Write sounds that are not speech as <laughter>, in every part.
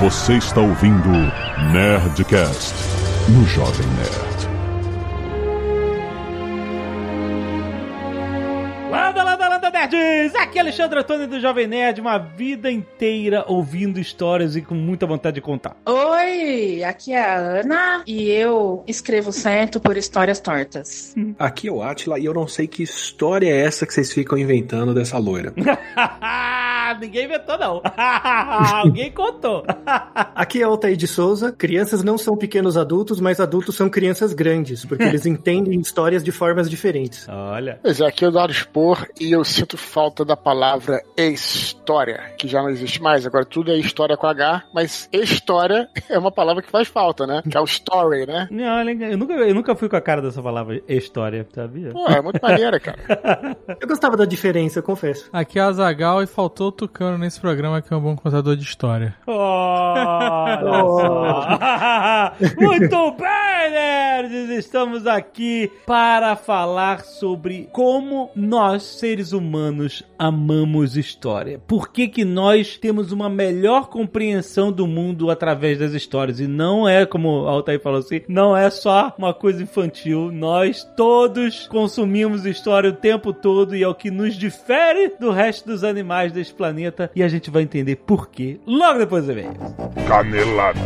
Você está ouvindo Nerdcast no Jovem Nerd. Landa, landa, landa, nerds! Aqui é Alexandre Antônio do Jovem Nerd, uma vida inteira ouvindo histórias e com muita vontade de contar. Oi, aqui é a Ana e eu escrevo certo por histórias tortas. Aqui é o Atila e eu não sei que história é essa que vocês ficam inventando dessa loira. <laughs> Ninguém inventou, não. <laughs> Alguém contou. <laughs> Aqui é Altair de Souza. Crianças não são pequenos adultos, mas adultos são crianças grandes, porque eles <laughs> entendem histórias de formas diferentes. Olha. Pois é, aqui é o Dado Expor e eu sinto falta da palavra história, que já não existe mais. Agora tudo é história com H, mas história é uma palavra que faz falta, né? Que é o story, né? Não, eu nunca, eu nunca fui com a cara dessa palavra história, sabia? Pô, é muito maneira, cara. Eu gostava da diferença, eu confesso. Aqui é a Zagal e faltou o Tucano nesse programa que é um bom contador de história. Olha só. <laughs> Muito bem, nerds! Estamos aqui para falar sobre como nós, seres humanos, amamos história. Por que, que nós temos uma melhor compreensão do mundo através das histórias? E não é, como o Altair falou assim, não é só uma coisa infantil. Nós todos consumimos história o tempo todo e é o que nos difere do resto dos animais deste planeta. E a gente vai entender por quê logo depois do evento. Canelada.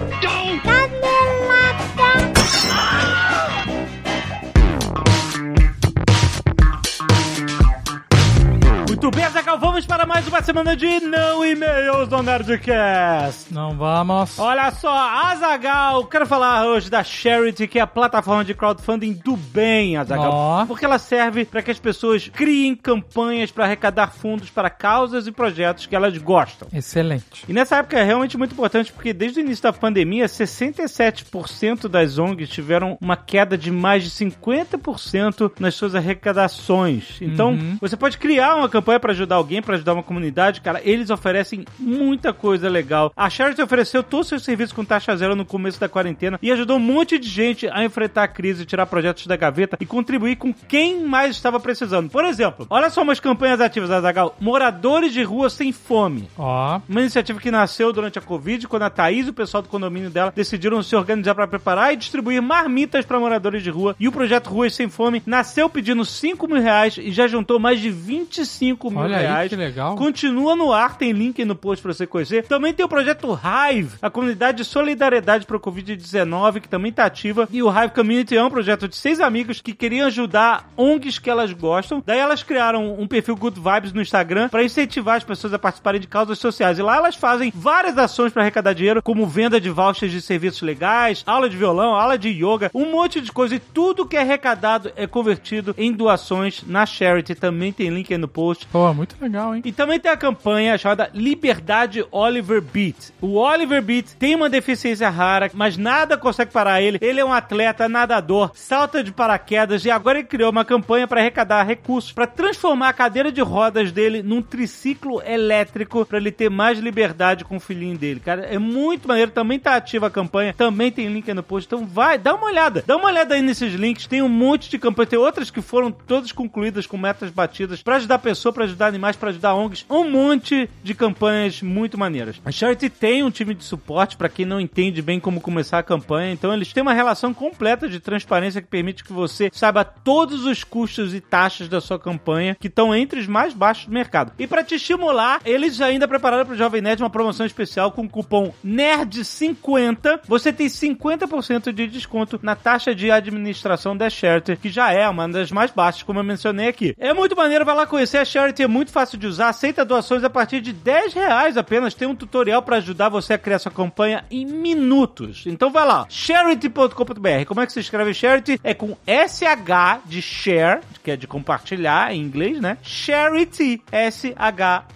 Muito bem, Zagal, vamos para mais uma semana de não e-mails do Nerdcast. Não vamos. Olha só, Azagal, quero falar hoje da Charity, que é a plataforma de crowdfunding do bem, Azagal. Ó. Porque ela serve para que as pessoas criem campanhas para arrecadar fundos para causas e projetos que elas gostam. Excelente. E nessa época é realmente muito importante porque desde o início da pandemia, 67% das ONGs tiveram uma queda de mais de 50% nas suas arrecadações. Então, Uhum. você pode criar uma campanha para ajudar alguém, para ajudar uma comunidade, cara, eles oferecem muita coisa legal. A Charity ofereceu todos os seus serviços com taxa zero no começo da quarentena e ajudou um monte de gente a enfrentar a crise, tirar projetos da gaveta e contribuir com quem mais estava precisando. Por exemplo, olha só umas campanhas ativas, Azagal. Moradores de rua sem fome. Ó. Uma iniciativa que nasceu durante a Covid, quando a Thaís e o pessoal do condomínio dela decidiram se organizar para preparar e distribuir marmitas para moradores de rua. E o projeto Ruas Sem Fome nasceu pedindo 5 mil reais e já juntou mais de 25 mil Olha aí, reais. que legal. Continua no ar, tem link aí no post pra você conhecer. Também tem o projeto Hive, a comunidade de solidariedade pro Covid-19, que também tá ativa. E o Hive Community é um projeto de seis amigos que queriam ajudar ONGs que elas gostam. Daí elas criaram um perfil Good Vibes no Instagram pra incentivar as pessoas a participarem de causas sociais. E lá elas fazem várias ações pra arrecadar dinheiro, como venda de vouchers de serviços legais, aula de violão, aula de yoga, um monte de coisa. E tudo que é arrecadado é convertido em doações na Charity. Também tem link aí no post. Pô, muito legal, hein? E também tem a campanha chamada Liberdade Oliver Beat. O Oliver Beat tem uma deficiência rara, mas nada consegue parar ele. Ele é um atleta, nadador, salta de paraquedas e agora ele criou uma campanha para arrecadar recursos para transformar a cadeira de rodas dele num triciclo elétrico para ele ter mais liberdade com o filhinho dele. Cara, é muito maneiro. Também tá ativa a campanha, também tem link no post. Então vai, dá uma olhada. Dá uma olhada aí nesses links. Tem um monte de campanhas. Tem outras que foram todas concluídas com metas batidas para ajudar a pessoa, para ajudar animais, para ajudar ONGs. Um monte de campanhas muito maneiras. A Charity tem um time de suporte para quem não entende bem como começar a campanha. Então eles têm uma relação completa de transparência que permite que você saiba todos os custos e taxas da sua campanha, que estão entre os mais baixos do mercado. E para te estimular, eles ainda prepararam para o Jovem Nerd uma promoção especial com o cupom NERD50. Você tem 50% de desconto na taxa de administração da Charity, que já é uma das mais baixas, como eu mencionei aqui. É muito maneiro, vai lá conhecer a Charity, é muito fácil de usar, aceita doações a partir de 10 reais apenas. Tem um tutorial para ajudar você a criar sua campanha em minutos. Então vai lá, charity.com.br. Como é que se escreve Charity? É com SH de share, que é de compartilhar em inglês, né? Charity, S-H-A-R-I-T.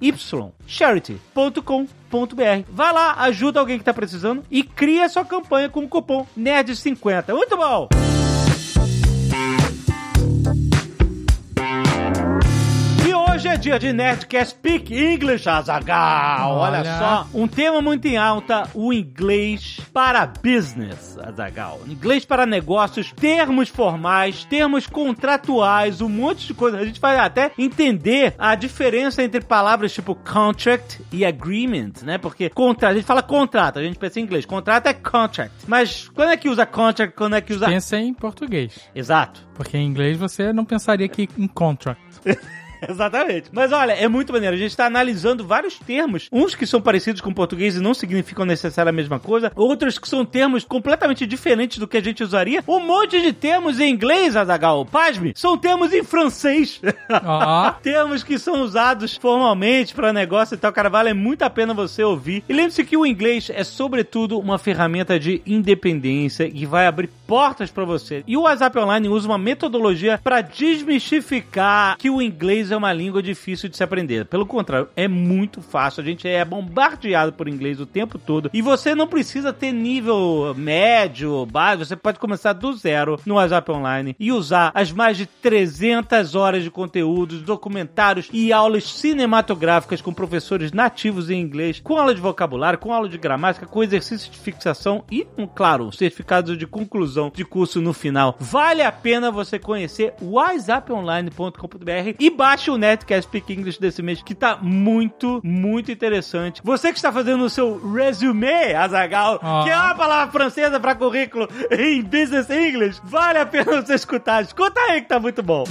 Y, charity.com.br. Vai lá, ajuda alguém que tá precisando e cria sua campanha com o cupom NERD50. Muito bom! Hoje é dia de Nerdcast Speak English, Azagal. Olha. Olha. só, um tema muito em alta, o inglês para business, Azagal. Inglês para negócios, termos formais, termos contratuais, um monte de coisa. A gente vai até entender a diferença entre palavras tipo contract e agreement, né? Porque contrato, a gente fala contrato, a gente pensa em inglês. Contrato é contract. Mas quando é que usa contract, quando é que usa... Pensa em português. Exato. Porque em inglês você não pensaria que em contract. <laughs> <laughs> Exatamente. Mas olha, é muito maneiro. A gente está analisando vários termos. Uns que são parecidos com o português e não significam necessariamente a mesma coisa. Outros que são termos completamente diferentes do que a gente usaria. Um monte de termos em inglês, Azagal. Pasme, são termos em francês. Ó. <laughs> termos que são usados formalmente para negócio e tal, cara, vale muito a pena você ouvir. E lembre-se que o inglês é, sobretudo, uma ferramenta de independência e vai abrir portas para você. E o WhatsApp Online usa uma metodologia para desmistificar que o inglês é uma língua difícil de se aprender. Pelo contrário, é muito fácil. A gente é bombardeado por inglês o tempo todo. E você não precisa ter nível médio, básico. Você pode começar do zero no WhatsApp Online e usar as mais de 300 horas de conteúdos, documentários e aulas cinematográficas com professores nativos em inglês, com aula de vocabulário, com aula de gramática, com exercícios de fixação e, um, claro, um certificado de conclusão de curso no final. Vale a pena você conhecer whatsapponline.com.br e baixe o Netcast Speak English desse mês, que tá muito, muito interessante. Você que está fazendo o seu resume, Azagal, Ah. que é uma palavra francesa para currículo em Business English, vale a pena você escutar. Escuta aí que tá muito bom.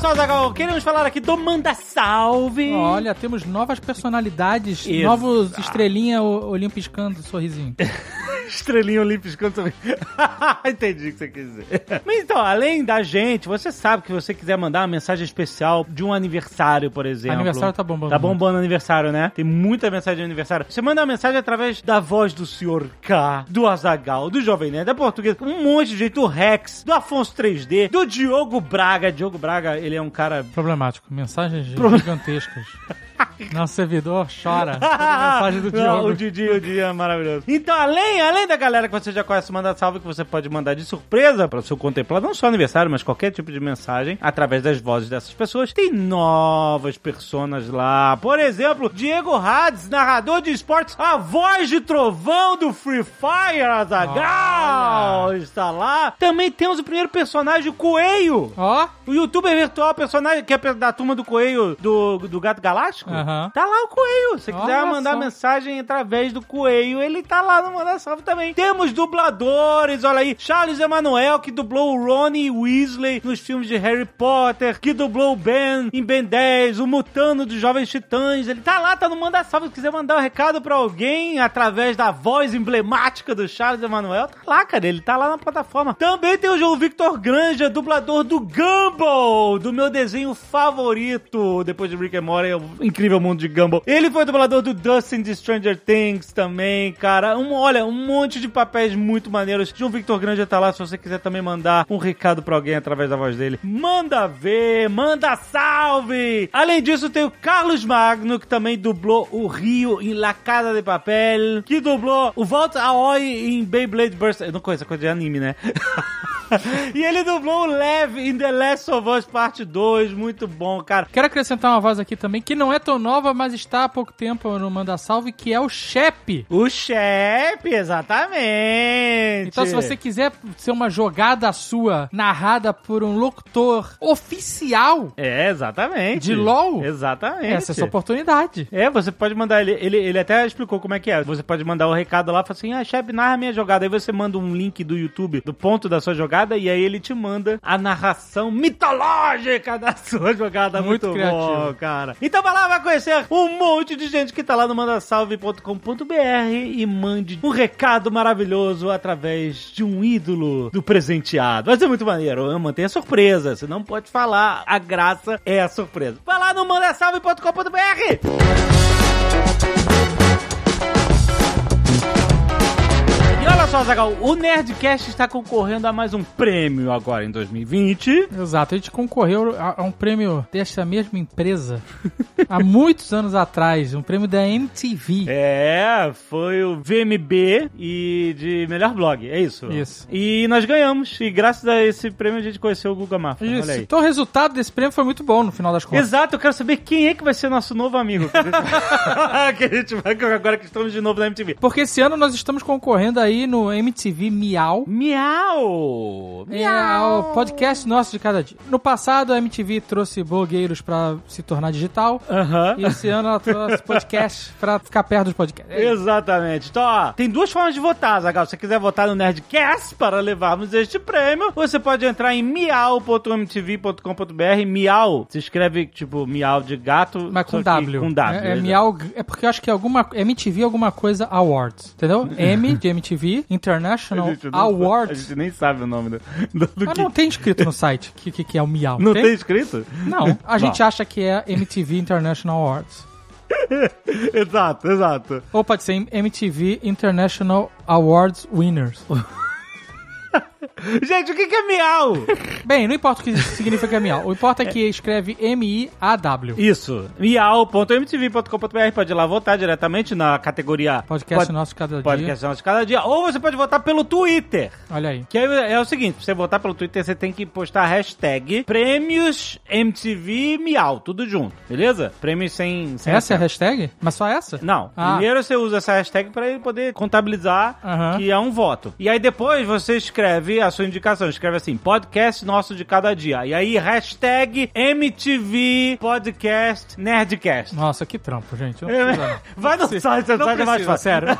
Só, Zagal, queremos falar aqui do Manda Salve. Olha, temos novas personalidades, Exato. novos estrelinha o- olhinho piscando, sorrisinho. <laughs> Estrelinha quando você... <laughs> Entendi o que você quis dizer. Mas então, além da gente, você sabe que você quiser mandar uma mensagem especial de um aniversário, por exemplo. Aniversário tá bombando Tá muito. bombando aniversário, né? Tem muita mensagem de aniversário. Você manda uma mensagem através da voz do Sr. K, do Azagal, do Jovem Nerd, da Portuguesa, um monte de jeito, do Rex, do Afonso 3D, do Diogo Braga. Diogo Braga, ele é um cara Problemático. Mensagens gigantescas. <laughs> <laughs> Nosso servidor chora. <laughs> Mensagem do Não, Diogo. o Didi, o Didi é maravilhoso. Então, além, além da galera que você já conhece, manda salve que você pode mandar de surpresa para o seu contemplado, não só aniversário, mas qualquer tipo de mensagem, através das vozes dessas pessoas. Tem novas personas lá. Por exemplo, Diego Hades, narrador de esportes, a voz de trovão do Free Fire, Azagal, Olha. está lá. Também temos o primeiro personagem, o Coelho. Ó, O youtuber virtual, personagem que é da turma do Coelho do, do Gato Galáctico. Aham. Tá lá o Coelho. Se você quiser mandar só. mensagem através do Coelho, ele tá lá no Manda Salve também. Temos dubladores, olha aí. Charles Emanuel, que dublou o Ronnie Weasley nos filmes de Harry Potter, que dublou o Ben em Ben 10, o Mutano dos Jovens Titãs. Ele tá lá, tá no Manda Salve. Se quiser mandar um recado pra alguém através da voz emblemática do Charles Emanuel, tá lá, cara. Ele tá lá na plataforma. Também tem o João Victor Granja, dublador do Gumball, do meu desenho favorito, depois de Rick and Morty, é o incrível mundo de Gumball. Ele foi dublador do Dustin de Stranger Things também, cara. Um, olha, um monte de papéis muito maneiros. João Victor Granja tá lá, se você quiser também mandar um recado pra alguém através da voz dele. Manda ver, manda salve! Além disso, tem o Carlos Magno, que também dublou o Rio em La Casa de Papel, que dublou o Walt Aoi em Beyblade Burst. Não conheço essa coisa de anime, né? <laughs> <laughs> e ele dublou o Lev em The Last of Us Parte 2, muito bom, cara. quero acrescentar uma voz aqui também, que não é tão nova, mas está há pouco tempo no Manda Salve, que é o Shep. O chefe, exatamente. Então, se você quiser ser uma jogada sua narrada por um locutor oficial É, exatamente. de LOL, Exatamente. essa é a sua oportunidade. É, você pode mandar ele, ele. Ele até explicou como é que é. Você pode mandar o recado lá e falar assim: ah, chefe, narra minha jogada. Aí você manda um link do YouTube do ponto da sua jogada e aí ele te manda a narração mitológica da sua jogada. Muito Muito, criativo. bom, cara. Então vai lá, vai conhecer um monte de gente que tá lá no mandasalve.com.br e mande um recado maravilhoso através de um ídolo do presenteado. Vai ser muito maneiro. Mantenha a surpresa. Você não pode falar. A graça é a surpresa. Vai lá no mandasalve.com.br. E olha só, Zagal, o Nerdcast está concorrendo a mais um prêmio agora em 2020. Exato, a gente concorreu a, a um prêmio dessa mesma empresa há muitos anos atrás, um prêmio da MTV. É, foi o VMB e de melhor blog, é isso? Isso. E nós ganhamos, e graças a esse prêmio a gente conheceu o Guga Mafra. Isso. Então o resultado desse prêmio foi muito bom no final das contas. Exato, eu quero saber quem é que vai ser nosso novo amigo. <laughs> <laughs> que a gente vai agora que estamos de novo na MTV. Porque esse ano nós estamos concorrendo aí no MTV Miau. Miau! O podcast nosso de cada dia. No passado, a MTV trouxe blogueiros pra se tornar digital. Aham. E esse ano ela trouxe podcast <laughs> pra ficar perto dos podcasts. É isso. Exatamente. Então, ó, tem duas formas de votar, Zagal. Se você quiser votar no Nerdcast para levarmos este prêmio, você pode entrar em miau.mtv.com.br. Miau se escreve tipo miau de gato, Mas com W. Com W. É, é exato. Miau. É porque eu acho que é alguma. MTV alguma coisa Awards. Entendeu? <laughs> M de MTV International A gente não- Awards. A gente nem sabe o nome do, do, do Mas que. não tem escrito no site que, que, que é o Miau. Não tem escrito? Não, a gente acha que é MTV International Awards. <laughs> exato, exato. Ou pode ser MTV International Awards Winners. <laughs> <laughs> Gente, o que é miau? Bem, não importa o que significa miau. O importa é que escreve M-I-A-W. Isso. miau.mtv.com.br pode ir lá votar diretamente na categoria Podcast pod- nosso cada dia. Podcast Nosso Cada Dia. Ou você pode votar pelo Twitter. Olha aí. Que é, é o seguinte, pra você votar pelo Twitter, você tem que postar a hashtag Prêmios MTV Miau, tudo junto, beleza? Prêmios sem... sem Essa é a hashtag? Mas só essa? Não, Ah. primeiro você usa essa hashtag pra ele poder contabilizar que é um voto. E aí depois você escreve a sua indicação, escreve assim, podcast nosso de cada dia. E aí hashtag MTV Podcast Nerdcast. Nossa, que trampo, gente. Não precisa, não. Vai no site, Não site é mais precisa, fácil. sério.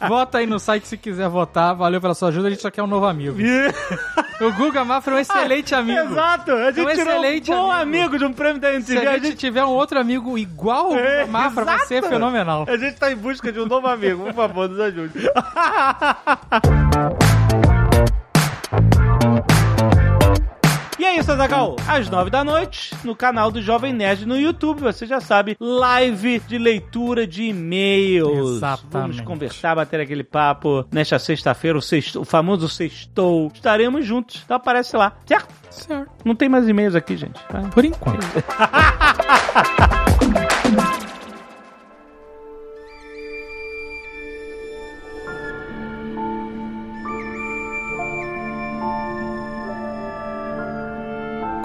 <laughs> Vota aí no site se quiser votar. Valeu pela sua ajuda. A gente só quer um novo amigo. <laughs> O Guga Mafra é um excelente amigo. Exato, a gente É um tirou um excelente bom amigo. amigo. de um prêmio da Se MTV. a gente tiver um outro amigo igual ao É, Mafra, vai ser exato. fenomenal. A gente tá em busca de um novo amigo. Por favor, nos ajude. <laughs> E é isso, Azagal. Às nove da noite, no canal do Jovem Nerd no YouTube, você já sabe, live de leitura de e-mails. Exatamente. Vamos conversar, bater aquele papo nesta sexta-feira, o, sexto, o famoso sextou. Estaremos juntos. Então aparece lá, certo? Certo. Não tem mais e-mails aqui, gente. Vai. Por enquanto. <laughs>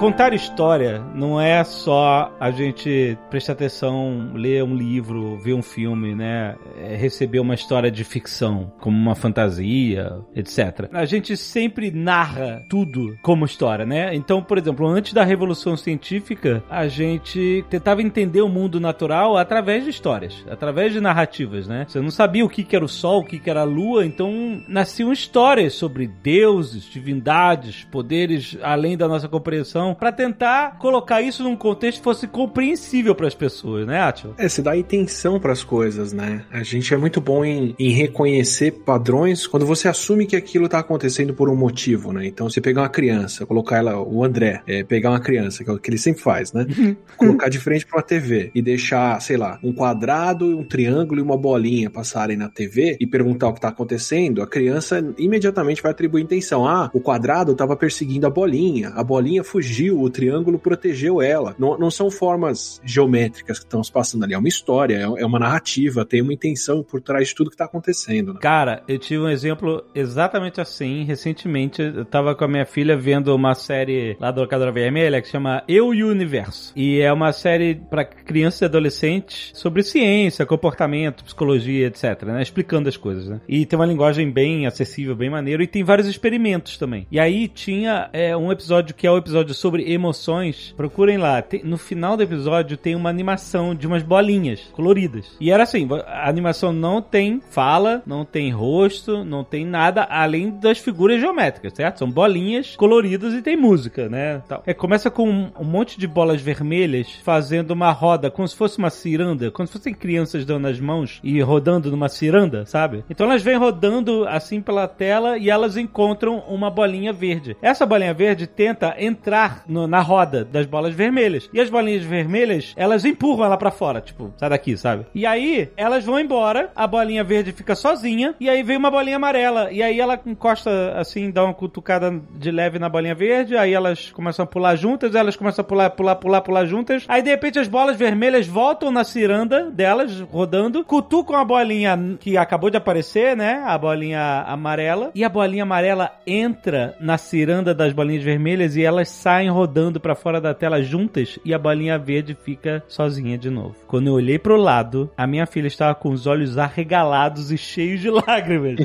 Contar história não é só a gente prestar atenção, ler um livro, ver um filme, né? É receber uma história de ficção, como uma fantasia, etc. A gente sempre narra tudo como história, né? Então, por exemplo, antes da Revolução Científica, a gente tentava entender o mundo natural através de histórias, através de narrativas, né? Você não sabia o que era o Sol, o que era a Lua, então nasciam histórias sobre deuses, divindades, poderes além da nossa compreensão, para tentar colocar isso num contexto que fosse compreensível para as pessoas, né, Atila? É, se dá intenção pras coisas, né? A gente é muito bom em, em reconhecer padrões quando você assume que aquilo tá acontecendo por um motivo, né? Então, você pegar uma criança, colocar ela, o André, é, pegar uma criança, que é o que ele sempre faz, né? <laughs> colocar de frente pra uma TV e deixar, sei lá, um quadrado, um triângulo e uma bolinha passarem na TV e perguntar o que tá acontecendo, a criança imediatamente vai atribuir intenção. Ah, o quadrado tava perseguindo a bolinha, a bolinha fugiu, o triângulo protegeu ela. Não, não são formas geométricas que estão se passando ali, é uma história, é, é uma narrativa, tem uma intenção por trás de tudo que tá acontecendo. Né? Cara, eu tive um exemplo exatamente assim. Recentemente, eu tava com a minha filha vendo uma série lá do Locadora Vermelha que chama Eu e o Universo. E é uma série para crianças e adolescentes sobre ciência, comportamento, psicologia, etc, né? Explicando as coisas, né? E tem uma linguagem bem acessível, bem maneiro. E tem vários experimentos também. E aí tinha é, um episódio que é o episódio sobre emoções. Procurem lá. Tem- no final do episódio tem uma animação de umas bolinhas coloridas. E era assim, a animação não tem fala, não tem rosto, não tem nada além das figuras geométricas, certo? São bolinhas coloridas e tem música, né? Tal. É, começa com um, um monte de bolas vermelhas fazendo uma roda, como se fosse uma ciranda, como se fossem crianças dando as mãos e rodando numa ciranda, sabe? Então elas vêm rodando assim pela tela e elas encontram uma bolinha verde. Essa bolinha verde tenta entrar no- na roda das bolas vermelhas. E as bolinhas vermelhas, elas empurram ela pra fora, tipo, sai daqui, sabe? E aí, elas vão embora, a bolinha verde fica sozinha, e aí vem uma bolinha amarela. E aí ela encosta, assim, dá uma cutucada de leve na bolinha verde, aí elas começam a pular juntas, elas começam a pular, pular, pular, pular juntas. Aí, de repente, as bolas vermelhas voltam na ciranda delas, rodando, cutucam a bolinha que acabou de aparecer, né? A bolinha amarela. E a bolinha amarela entra na ciranda das bolinhas vermelhas e elas saem rodando pra fora da tela juntas e a bolinha verde fica sozinha de novo. Quando eu olhei pro lado, a minha filha estava com os olhos arregalados e cheios de <laughs> lágrimas.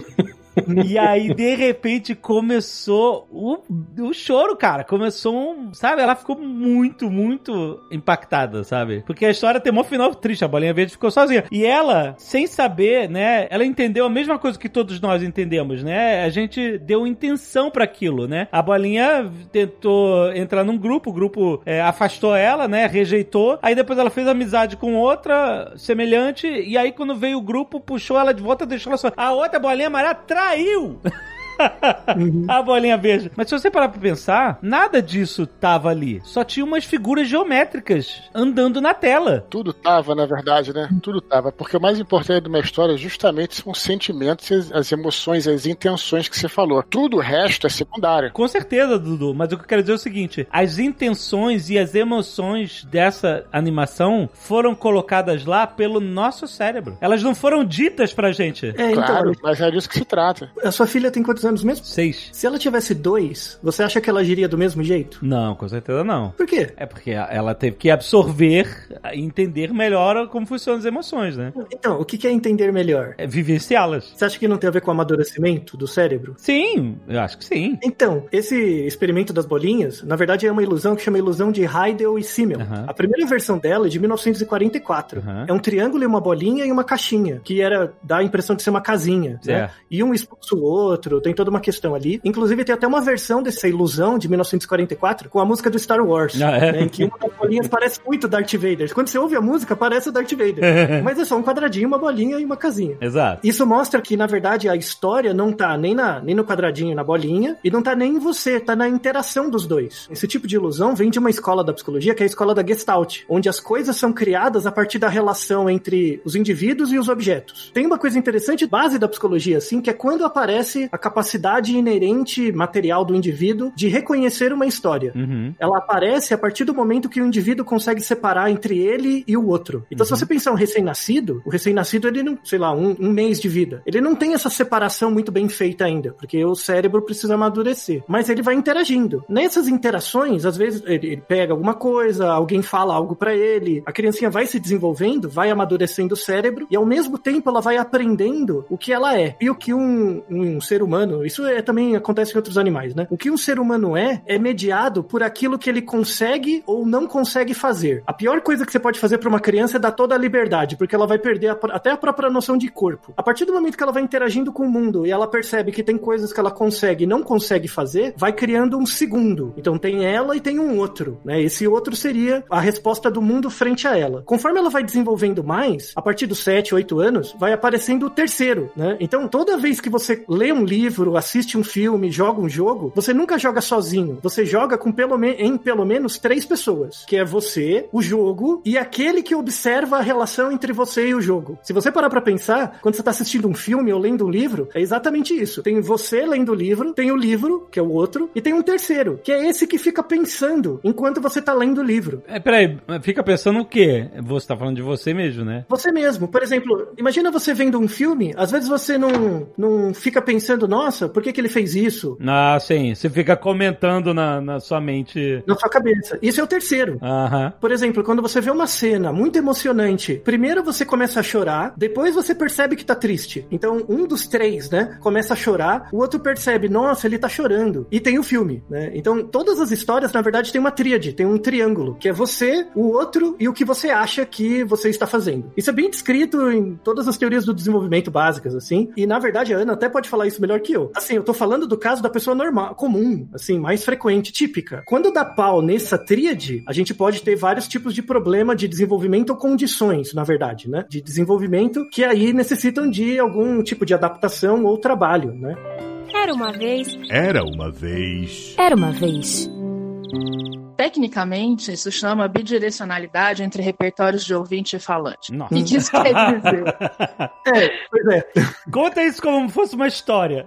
E aí, de repente, começou o, o choro, cara. Começou um. Sabe? Ela ficou muito, muito impactada, sabe? Porque a história tem um final triste. A bolinha verde ficou sozinha. E ela, sem saber, né? Ela entendeu a mesma coisa que todos nós entendemos, né? A gente deu intenção pra aquilo, né? A bolinha tentou entrar num grupo, o grupo é, afastou ela, né? Rejeitou. Aí depois ela fez amizade com outra semelhante. E aí, quando veio o grupo, puxou ela de volta, deixou ela só. A outra bolinha amarela caiu! Traiu! <laughs> a bolinha verde. Mas se você parar pra pensar, nada disso tava ali. Só tinha umas figuras geométricas andando na tela. Tudo tava, na verdade, né? Tudo tava. Porque o mais importante de uma história justamente são os sentimentos, as, as emoções, as intenções que você falou. Tudo o resto é secundário. Com certeza, Dudu. Mas o que eu quero dizer é o seguinte: as intenções e as emoções dessa animação foram colocadas lá pelo nosso cérebro. Elas não foram ditas pra gente. É, então, Claro, mas é disso que se trata. a sua filha tem quantos anos mesmo? Seis. Se ela tivesse dois, você acha que ela agiria do mesmo jeito? Não, com certeza não. Por quê? É porque ela teve que absorver e entender melhor como funcionam as emoções, né? Então, o que é entender melhor? É vivenciá-las. Você acha que não tem a ver com o amadurecimento do cérebro? Sim, eu acho que sim. Então, esse experimento das bolinhas, na verdade é uma ilusão que chama ilusão de Heidel e Simmel. A primeira versão dela é de 1944. Aham. É um triângulo e uma bolinha e uma caixinha, que era dá a impressão de ser uma casinha, né? Certo. E um expulsa o outro, tem toda uma questão ali. Inclusive tem até uma versão dessa ilusão de 1944 com a música do Star Wars, Ah, é? né, em que uma das bolinhas parece muito Darth Vader. Quando você ouve a música, parece o Darth Vader. <laughs> Mas é só um quadradinho, uma bolinha e uma casinha. Exato. Isso mostra que, na verdade, a história não tá nem, na, nem no quadradinho, na bolinha, e não tá nem em você, tá na interação dos dois. Esse tipo de ilusão vem de uma escola da psicologia, que é a escola da Gestalt, onde as coisas são criadas a partir da relação entre os indivíduos e os objetos. Tem uma coisa interessante, base da psicologia, assim, que é quando aparece a capacidade inerente material do indivíduo de reconhecer uma história. Uhum. Ela aparece a partir do momento que o indivíduo consegue separar entre ele e o outro. Então, se você pensar um recém-nascido, o recém-nascido, ele não, sei lá, um, um mês de vida. Ele não tem essa separação muito bem feita ainda, porque o cérebro precisa amadurecer. Mas ele vai interagindo. Nessas interações, às vezes, ele, ele pega alguma coisa, alguém fala algo pra ele, a criancinha vai se desenvolvendo, vai amadurecendo o cérebro, e ao mesmo tempo ela vai aprendendo o que ela é. E o que um, um ser humano, isso é, também acontece em outros animais, né? O que um ser humano é, é mediado por aquilo que ele consegue ou não consegue fazer. A pior coisa que você pode fazer pra uma criança é dar toda a liberdade, porque ela vai perder a- até a própria noção de corpo. A partir do momento que ela vai interagindo com o mundo e ela percebe que tem coisas que ela consegue e não consegue fazer, vai criando um segundo. Então tem ela e tem um outro, né? Esse outro seria a resposta do mundo frente a ela. Conforme ela vai desenvolvendo mais, a partir dos 7, 8 anos, vai aparecendo o terceiro, né? Então toda vez que você lê um livro, assiste um filme, joga um jogo, você nunca joga sozinho. Você joga com pelo em pelo menos três pessoas, que é você, o jogo e aquele que observa a relação entre você e o jogo. Se você parar pra pensar, quando você tá assistindo um filme ou lendo um livro, é exatamente isso. Tem você lendo o livro, tem o livro, que é o outro, e tem um terceiro, que é esse que fica pensando enquanto você tá lendo o livro. É, peraí, fica pensando o quê? Você tá falando de você mesmo, né? Você mesmo. Por exemplo, imagina você vendo um filme, às vezes você não, não fica pensando, nossa, por que, que ele fez isso? Ah, sim. Você fica comentando na, na sua mente. Na sua cabeça. Isso é o terceiro. Por exemplo, quando você vê uma cena muito emocionante, primeiro você começa a chorar, depois você percebe que tá triste. Então, um dos três, né, começa a chorar, o outro percebe, nossa, ele tá chorando. E tem o filme, né? Então, todas as histórias, na verdade, tem uma tríade, tem um triângulo, que é você, o outro e o que você acha que você está fazendo. Isso é bem descrito em todas as teorias do desenvolvimento básicas, assim. E, na verdade, a Ana até pode falar isso melhor que eu. Assim, eu tô falando do caso da pessoa normal, comum, assim, mais frequente, típica. Quando dá pau nessa tríade, a gente pode ter vários tipos de problema de desenvolvimento ou condições, na verdade, né? De desenvolvimento que aí necessitam de algum tipo de adaptação ou trabalho, né? Era uma vez. Era uma vez. Era uma vez. Tecnicamente, isso chama bidirecionalidade entre repertórios de ouvinte e falante. Nossa. O que isso quer dizer? É, pois é. Conta isso como fosse uma história.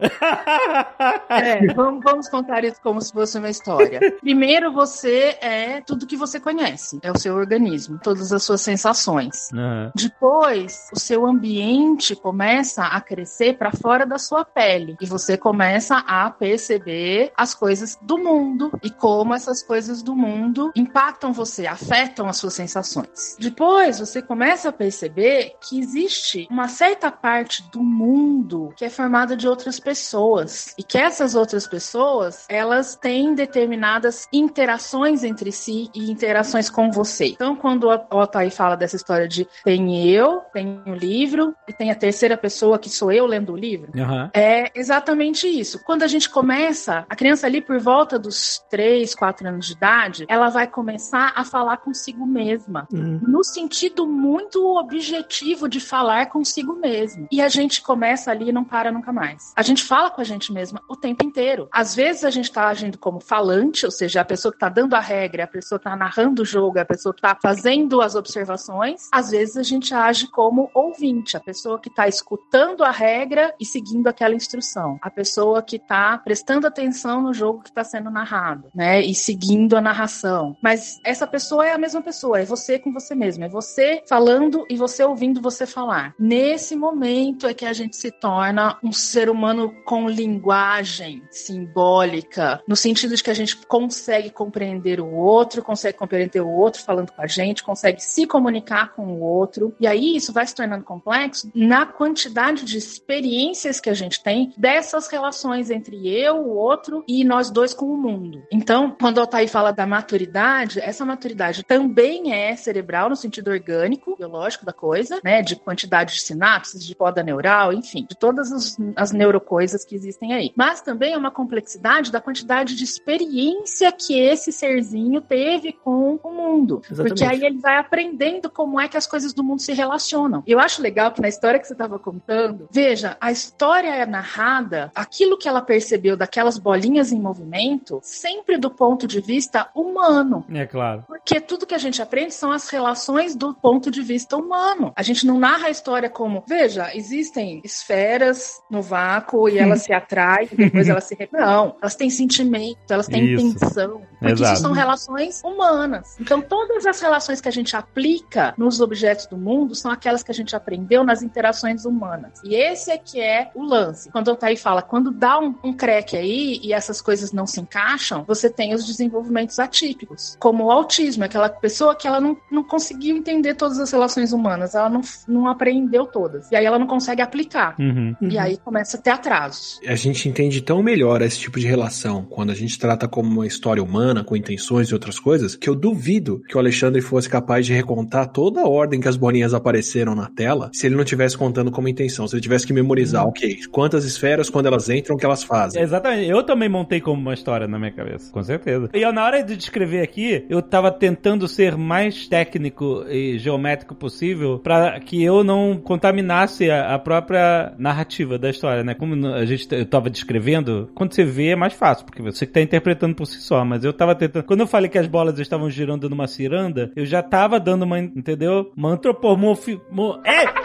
É, vamos, vamos contar isso como se fosse uma história. Primeiro, você é tudo que você conhece, é o seu organismo, todas as suas sensações. Aham. Depois, o seu ambiente começa a crescer para fora da sua pele e você começa a perceber as coisas do mundo e como essas coisas do mundo impactam você, afetam as suas sensações. Depois, você começa a perceber que existe uma certa parte do mundo que é formada de outras pessoas e que essas outras pessoas, elas têm determinadas interações entre si e interações com você. Então, quando o Otaí fala dessa história de tem eu, tem o livro e tem a terceira pessoa que sou eu lendo o livro, Aham. é exatamente isso. Quando a gente começa, a criança ali por volta dos 3, 4 anos de idade, ela vai começar a falar consigo mesma. Hum. No sentido muito objetivo de falar consigo mesmo. E a gente começa ali e não para nunca mais. A gente fala com a gente mesma o tempo inteiro. Às vezes a gente tá agindo como falante, ou seja, a pessoa que tá dando a regra, a pessoa que tá narrando o jogo, a pessoa que tá fazendo as observações. Às vezes a gente age como ouvinte, a pessoa que tá escutando a regra e seguindo aquela instrução. A pessoa que tá prestando atenção no jogo que está sendo narrado, né? E seguindo a narração. Mas essa pessoa é a mesma pessoa, é você com você mesmo, é você falando e você ouvindo você falar. Nesse momento é que a gente se torna um ser humano com linguagem simbólica, no sentido de que a gente consegue compreender o outro, consegue compreender o outro falando com a gente, consegue se comunicar com o outro. E aí isso vai se tornando complexo na quantidade de experiências que a gente tem dessas relações entre eu, o outro e nós dois com o mundo. Então, quando o Altair fala da maturidade, essa maturidade também é cerebral no sentido orgânico, biológico da coisa, né? De quantidade de sinapses, de poda neural, enfim, de todas as, as neurocoisas que existem aí. Mas também é uma complexidade da quantidade de experiência que esse serzinho teve com o mundo. Exatamente. Porque aí ele vai aprendendo como é que as coisas do mundo se relacionam. E eu acho legal que na história que você estava contando, veja, a história é narrada, aquilo que ela percebeu daquelas bolinhas em movimento, sempre do ponto de vista humano. É claro. Porque tudo que a gente aprende são as relações do ponto de vista humano. A gente não narra a história como, veja, existem esferas no vácuo e elas <laughs> se atraem, depois elas se. Não, elas têm sentimento, elas têm Isso. intenção. Porque Exato. isso são relações humanas. Então, todas as relações que a gente aplica nos objetos do mundo são aquelas que a gente aprendeu nas interações humanas. E esse é que é o lance. Quando o Thaí fala, quando dá um, um crack aí e essas coisas não se encaixam, você tem os desenvolvimentos atípicos. Como o autismo, aquela pessoa que ela não, não conseguiu entender todas as relações humanas, ela não, não aprendeu todas. E aí ela não consegue aplicar. Uhum. E aí começa a ter atrasos. A gente entende tão melhor esse tipo de relação quando a gente trata como uma história humana, com intenções e outras coisas, que eu duvido que o Alexandre fosse capaz de recontar toda a ordem que as bolinhas apareceram na tela se ele não tivesse contando como intenção, se ele tivesse que memorizar, ok, quantas esferas, quando elas entram, o que elas fazem. Exatamente. Eu também montei como uma história na minha cabeça, com certeza. E eu, na hora de descrever aqui, eu tava tentando ser mais técnico e geométrico possível para que eu não contaminasse a, a própria narrativa da história, né? Como a gente eu tava descrevendo, quando você vê é mais fácil, porque você que tá interpretando por si só, mas eu tava tentando. Quando eu falei que as bolas estavam girando numa ciranda, eu já tava dando uma, entendeu? Uma antropomorfi... mo- É!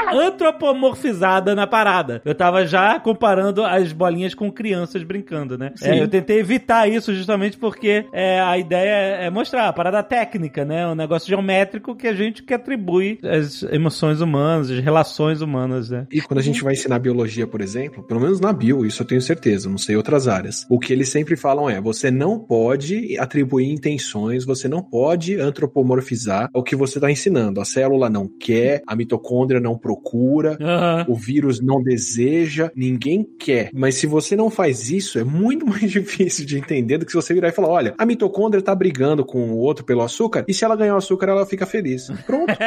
Antropomorfizada na parada. Eu tava já comparando as bolinhas com crianças brincando, né? É, eu tentei evitar isso justamente porque é, a ideia é mostrar a parada técnica, né? Um negócio geométrico que a gente que atribui às emoções humanas, às relações humanas, né? E quando a gente vai ensinar biologia, por exemplo, pelo menos na bio, isso eu tenho certeza, não sei outras áreas. O que eles sempre falam é: você não pode atribuir intenções, você não pode antropomorfizar o que você está ensinando. A célula não quer, a mitocôndria não procura, Aham. o vírus não deseja, ninguém quer. Mas se você não faz isso, é muito <laughs> mais difícil de entender do que se você virar e falar: olha, a mitocôndria tá brigando com o outro pelo açúcar, e se ela ganhar o açúcar, ela fica feliz. Pronto. <laughs>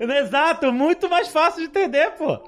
Exato, muito mais fácil de entender, pô.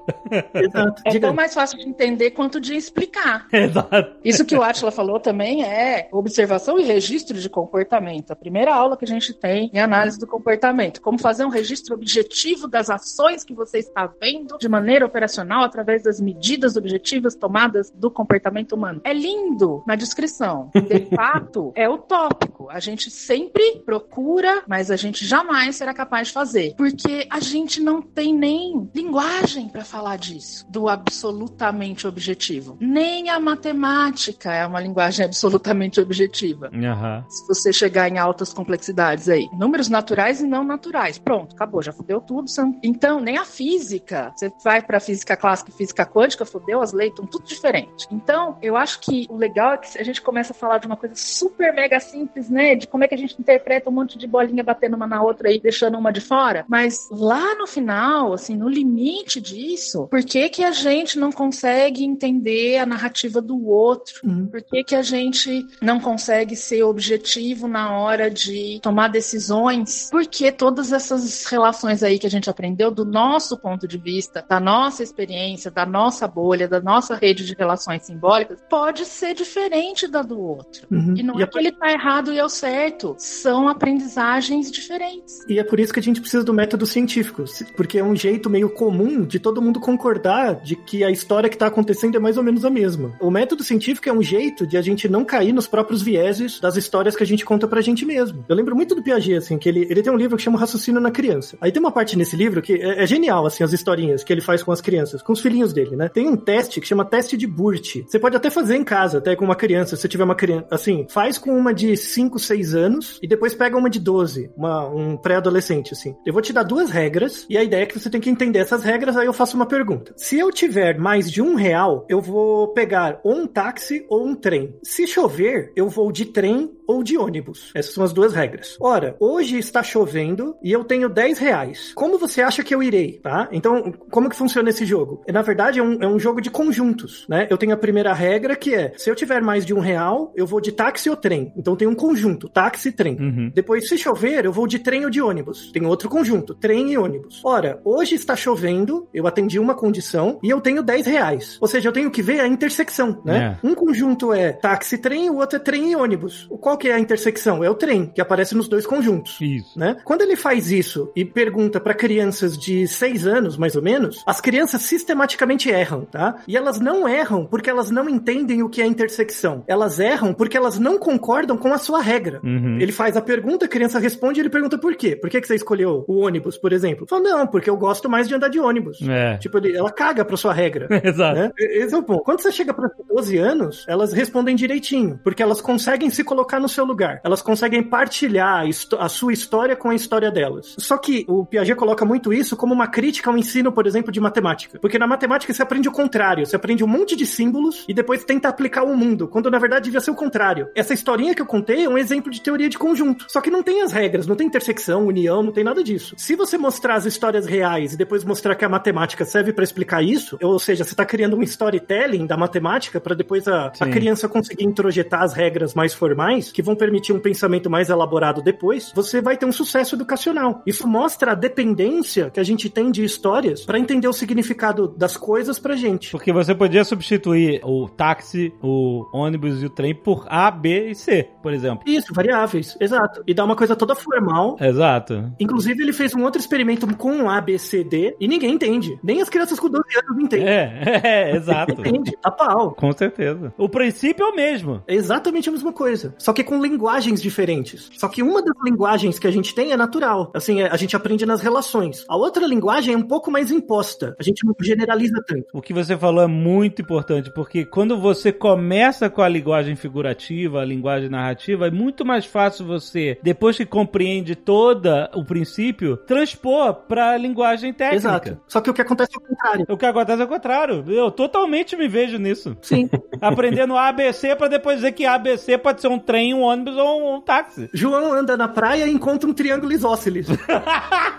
Exato. É Diga. tão mais fácil de entender quanto de explicar. <laughs> Exato. Isso que o Atila falou também é observação e registro de comportamento. A primeira aula que a gente tem em análise do comportamento. Como fazer um registro objetivo das ações que você está vendo de maneira operacional através das medidas objetivas tomadas do comportamento humano. É lindo na descrição. De <laughs> fato, é utópico. A gente sempre procura, mas a gente jamais será capaz de fazer. Porque a gente não tem nem linguagem para falar disso, do absolutamente objetivo. Nem a matemática é uma linguagem absolutamente objetiva. Aham. Se você chegar em altas complexidades aí. Números naturais e não naturais. Pronto, acabou, já fudeu tudo. Então, nem a física. Você vai pra física clássica e física quântica, fudeu, as leis estão tudo diferente. Então, eu acho que o legal é que a gente começa a falar de uma coisa super mega simples, né? De como é que a gente interpreta um monte de bolinha batendo uma na outra aí, deixando uma de fora. Mas lá no final, assim, no limite disso, por que que a gente não consegue entender a narrativa do outro? Uhum. Por que, que a gente não consegue ser objetivo na hora de tomar decisões? Porque todas essas relações aí que a gente aprendeu do nosso ponto de vista, da nossa experiência, da nossa bolha, da nossa rede de relações simbólicas, pode ser diferente da do outro. Uhum. E não E é é que ele tá errado e eu certo. São aprendizagens diferentes. E é por isso que a gente precisa do método científico, se- porque é um jeito meio comum de todo mundo concordar de que a história que está acontecendo é mais ou menos a mesma. O método científico é um jeito de a gente não cair nos próprios vieses das histórias que a gente conta pra gente mesmo. Eu lembro muito do Piaget, assim, que ele, ele tem um livro que chama Raciocínio na Criança. Aí tem uma parte nesse livro que é, é genial, assim, as historinhas que ele faz com as crianças, com os filhinhos dele, né? Tem um teste que chama teste de Burt. Você pode até fazer em casa, até com uma criança, se tiver uma criança, assim, faz com uma de 5, 6 anos e depois pega uma de 12, uma, um pré-adolescente, assim. Eu vou te dar duas regras e a ideia é que você tem que entender essas regras, aí eu faço uma pergunta. Se eu tiver mais de um real, eu vou pegar ou um táxi ou um trem. Se chover, eu vou de trem ou de ônibus. Essas são as duas regras. Ora, hoje está chovendo e eu tenho 10 reais. Como você acha que eu irei, tá? Então, como que funciona esse jogo? Na verdade, é um, é um jogo de conjuntos, né? Eu tenho a primeira regra que é, se eu tiver mais de um real, eu vou de táxi ou trem. Então tem um conjunto, táxi e trem. Uhum. Depois, se chover, eu vou de trem ou de ônibus. Tem outro conjunto, trem e ônibus. Ora, hoje está chovendo, eu atendi uma condição e eu tenho 10 reais. Ou seja, eu tenho que ver a intersecção, né? Um conjunto é táxi e trem, o outro é trem e ônibus. Qual que é a intersecção? É o trem, que aparece nos dois conjuntos. Isso. Né? Quando ele faz isso e pergunta para crianças de 6 anos, mais ou menos, as crianças sistematicamente erram, tá? E elas não erram porque elas não entendem o que é intersecção. Elas erram porque elas não concordam com a sua regra. Uhum. Ele faz a pergunta, a criança responde e ele pergunta por quê? Por que, que você escolheu o ônibus, por exemplo? Fala, não, porque eu gosto mais de andar de ônibus. É. Tipo, ela caga pra sua regra. <laughs> Exato. né? Esse é o ponto. Quando você chega para 12 anos, elas respondem direitinho, porque elas conseguem se colocar no seu lugar. Elas conseguem partilhar a, a sua história com a história delas. Só que o Piaget coloca muito isso como uma crítica ao ensino, por exemplo, de matemática. Porque na matemática você aprende o contrário. Você aprende um monte de símbolos e depois tenta aplicar o mundo, quando na verdade devia ser o contrário. Essa historinha que eu contei é um exemplo de teoria de conjunto. Só que não tem as regras, não tem intersecção, união, não tem nada disso. Se você mostrar as histórias reais e depois mostrar que a matemática serve para explicar isso, ou seja, você está criando um storytelling da matemática para depois a, a criança conseguir introjetar as regras mais formais, que vão permitir um pensamento mais elaborado depois, você vai ter um sucesso educacional. Isso mostra a dependência que a gente tem de histórias para entender o significado das coisas pra gente. Porque você podia substituir o táxi, o ônibus e o trem por A, B e C, por exemplo. Isso, variáveis, exato. E dá uma coisa toda formal. Exato. Inclusive, ele fez um outro experimento com A, B, C, D e ninguém entende. Nem as crianças com 12 anos entendem. É, <laughs> é, exato. Entende, tá pau. Com certeza. O princípio é o mesmo. É exatamente a mesma coisa, só que com linguagens diferentes. Só que uma das linguagens que a gente tem é natural. Assim, é- a gente aprende nas relações. A outra linguagem é um pouco mais imposta. A gente não generaliza tanto. O que você falou é muito importante, porque quando você começa com a linguagem figurativa, a linguagem narrativa, é muito mais fácil você, depois que compreende toda o princípio, transpor para a linguagem técnica. Exato. Só que o que acontece é o contrário. O que acontece é o contrário. Eu totalmente me vejo nisso. Sim. <laughs> Aprendendo ABC para depois dizer que ABC pode ser um trem, um ônibus ou um táxi. João anda na praia e encontra um triângulo isósceles. <laughs>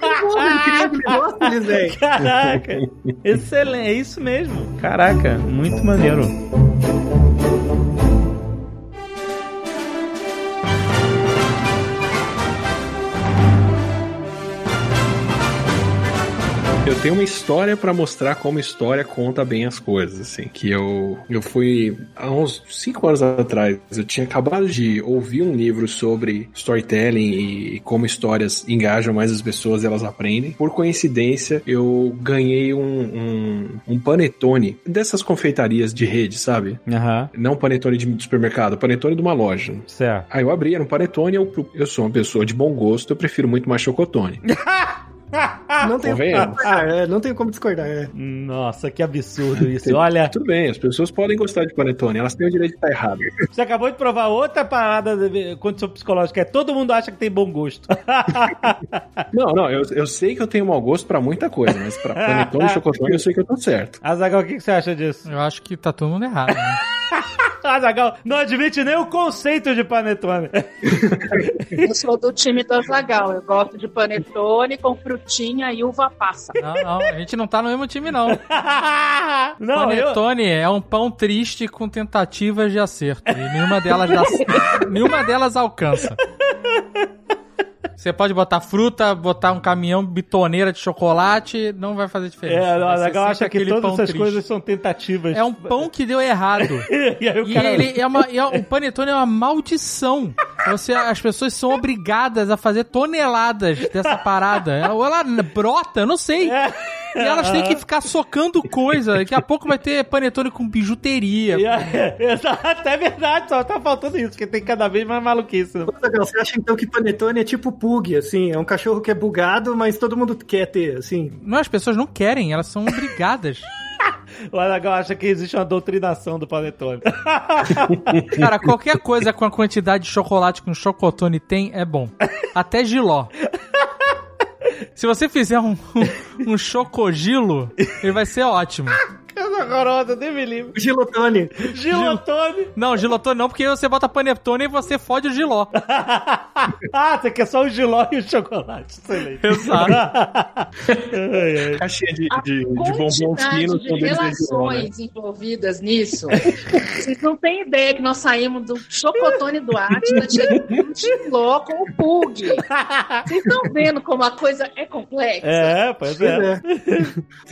Um triângulo isósceles, velho. Caraca, excelente, é isso mesmo. Caraca, muito maneiro. Eu tenho uma história pra mostrar como história conta bem as coisas, assim. Que eu, eu fui há uns cinco anos atrás. Eu tinha acabado de ouvir um livro sobre storytelling e como histórias engajam mais as pessoas e elas aprendem. Por coincidência, eu ganhei um, um, um panetone dessas confeitarias de rede, sabe? Aham, Não panetone de supermercado, panetone de uma loja. certo. Aí eu abri, era um panetone, eu, eu sou uma pessoa de bom gosto, eu prefiro muito mais chocotone. <laughs> <laughs> Não tem, ah, é, não tenho como discordar. É. Nossa, que absurdo isso. Olha, Tudo bem, as pessoas podem gostar de panetone, elas têm o direito de estar erradas. <laughs> você acabou de provar outra parada de condição psicológica. É todo mundo acha que tem bom gosto. <laughs> Não, não, eu, eu sei que eu tenho mau gosto pra muita coisa, mas pra panetone e chocotone eu sei que eu tô certo. Azagal, o que que você acha disso? Eu acho que tá todo mundo errado. Né? Azagal não admite nem o conceito de panetone. <laughs> Eu sou do time do Azagal. Eu gosto de panetone com frutinha e uva passa. Não, não, a gente não tá no mesmo time, não. <laughs> não, eu... Panetone é um pão triste com tentativas de acerto. E nenhuma delas, dá... <laughs> nenhuma delas alcança. Você pode botar fruta, botar um caminhão bitoneira de chocolate, não vai fazer diferença. É, sempre acha que todas essas triste. coisas são tentativas. É um pão que deu errado. <laughs> e E cara... ele é uma, é- o panetone é uma maldição. Você, as pessoas são obrigadas a fazer toneladas dessa parada. Ou ela brota, eu não sei. E elas têm que ficar socando coisa. Daqui a pouco vai ter panetone com bijuteria. <laughs> Exato, é verdade, só tá faltando isso, que tem cada vez mais maluquice. né? Azaghal, Você acha então que panetone é tipo pug, assim? É um cachorro que é bugado, mas todo mundo quer ter, assim. Não, as pessoas não querem, elas são obrigadas. <laughs> O Azagal acha que existe uma doutrinação do panetone. <laughs> Cara, qualquer coisa com a quantidade de chocolate que um chocotone tem é bom. Até giló. Se você fizer um, um, um chocogilo, ele vai ser ótimo. Coisa horrorosa, nem me livre. Gilotone. Gilotone. Não, gilotone não, porque você bota panetone e você fode o giló. <laughs> ah, você quer só o giló e o chocolate. Excelente. Exato. Ai, ai. Caixinha de, de, de bombons finos de né? relações envolvidas nisso. Vocês não têm ideia que nós saímos do chocotone do Atila, <laughs> chegamos giló com o Pug. Vocês estão vendo como a coisa é complexa? É, pois é.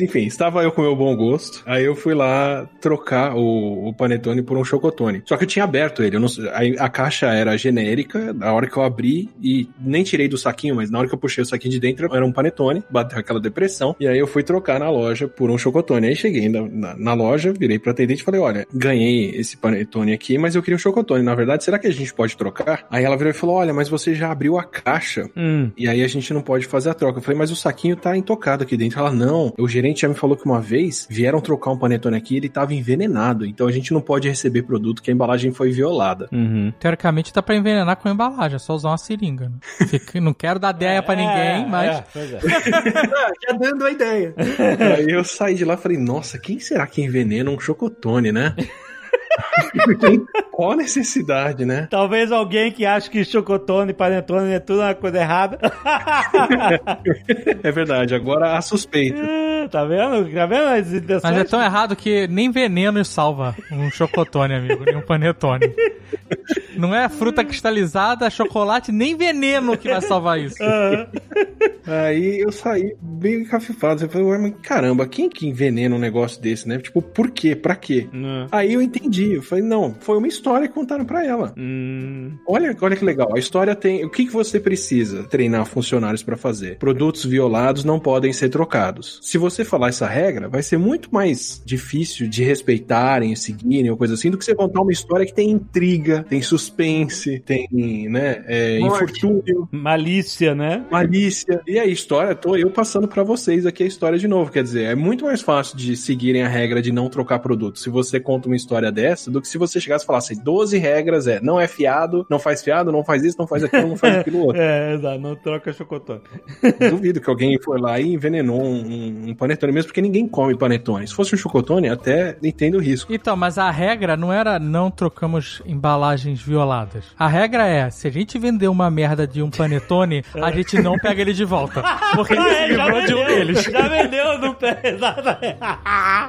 Enfim, estava eu com o meu bom gosto. Aí eu fui lá trocar o, o panetone por um chocotone. Só que eu tinha aberto ele. não aí a caixa era genérica. A hora que eu abri e nem tirei do saquinho, mas na hora que eu puxei o saquinho de dentro era um panetone. Bateu aquela depressão. E aí eu fui trocar na loja por um chocotone. Aí cheguei na, na, na loja, virei pra atendente e falei: Olha, ganhei esse panetone aqui, mas eu queria um chocotone. Na verdade, será que a gente pode trocar? Aí ela virou e falou: Olha, mas você já abriu a caixa. Hum. E aí a gente não pode fazer a troca. Eu falei, mas o saquinho tá intocado aqui dentro. Ela, não. O gerente já me falou que uma vez vieram trocar um panetone aqui ele tava envenenado. Então a gente não pode receber produto que a embalagem foi violada. Uhum. Teoricamente dá pra envenenar com a embalagem, é só usar uma seringa. Né? Fica- não quero dar ideia pra ninguém, mas. É, pois é. <laughs> Ah, já dando a ideia. <laughs> aí eu saí de lá e falei, nossa, quem será que envenena um chocotone, né? Qual a necessidade, né? Talvez alguém que acha que chocotone e panetone é tudo uma coisa errada. <laughs> É verdade, agora há suspeita. Tá vendo? Tá vendo as intenções? Mas é tão errado que nem veneno salva um chocotone, amigo, nem um panetone. Não é fruta cristalizada, chocolate, nem veneno que vai salvar isso. Ah, Aí eu saí bem encafifado. Eu falei, ué, mas caramba, quem que envenena um negócio desse, né? Tipo, por quê? Pra quê? não. Aí eu entendi. Eu falei, não, foi uma história que contaram pra ela. Hum, Olha, olha que legal. A história tem. O que, que você precisa treinar funcionários pra fazer? Produtos violados não podem ser trocados. Se você falar essa regra, vai ser muito mais difícil de respeitarem, seguirem ou coisa assim, do que você contar uma história que tem intriga, tem suspense, tem, né, é, infortúnio, malícia, né? malícia. E a história, tô eu passando pra vocês aqui a história de novo. Quer dizer, é muito mais fácil de seguirem a regra de não trocar produto se você conta uma história dessa do que se você chegasse e falasse 12 regras, é não é fiado, não faz fiado, não faz isso, não faz aquilo, não faz aquilo <laughs> outro. É, exato, não troca chocotone. Duvido que alguém foi lá e envenenou um- um panetone mesmo, porque ninguém come panetone. Se fosse um chocotone, até entendo o risco. Então, mas a regra não era não trocamos embalagens violadas. A regra é, se a gente vender uma merda de um panetone, a gente não pega ele de volta. Porque ele <laughs> se É, já livrou de um vendeu, deles. Já vendeu no pé, <laughs> exatamente.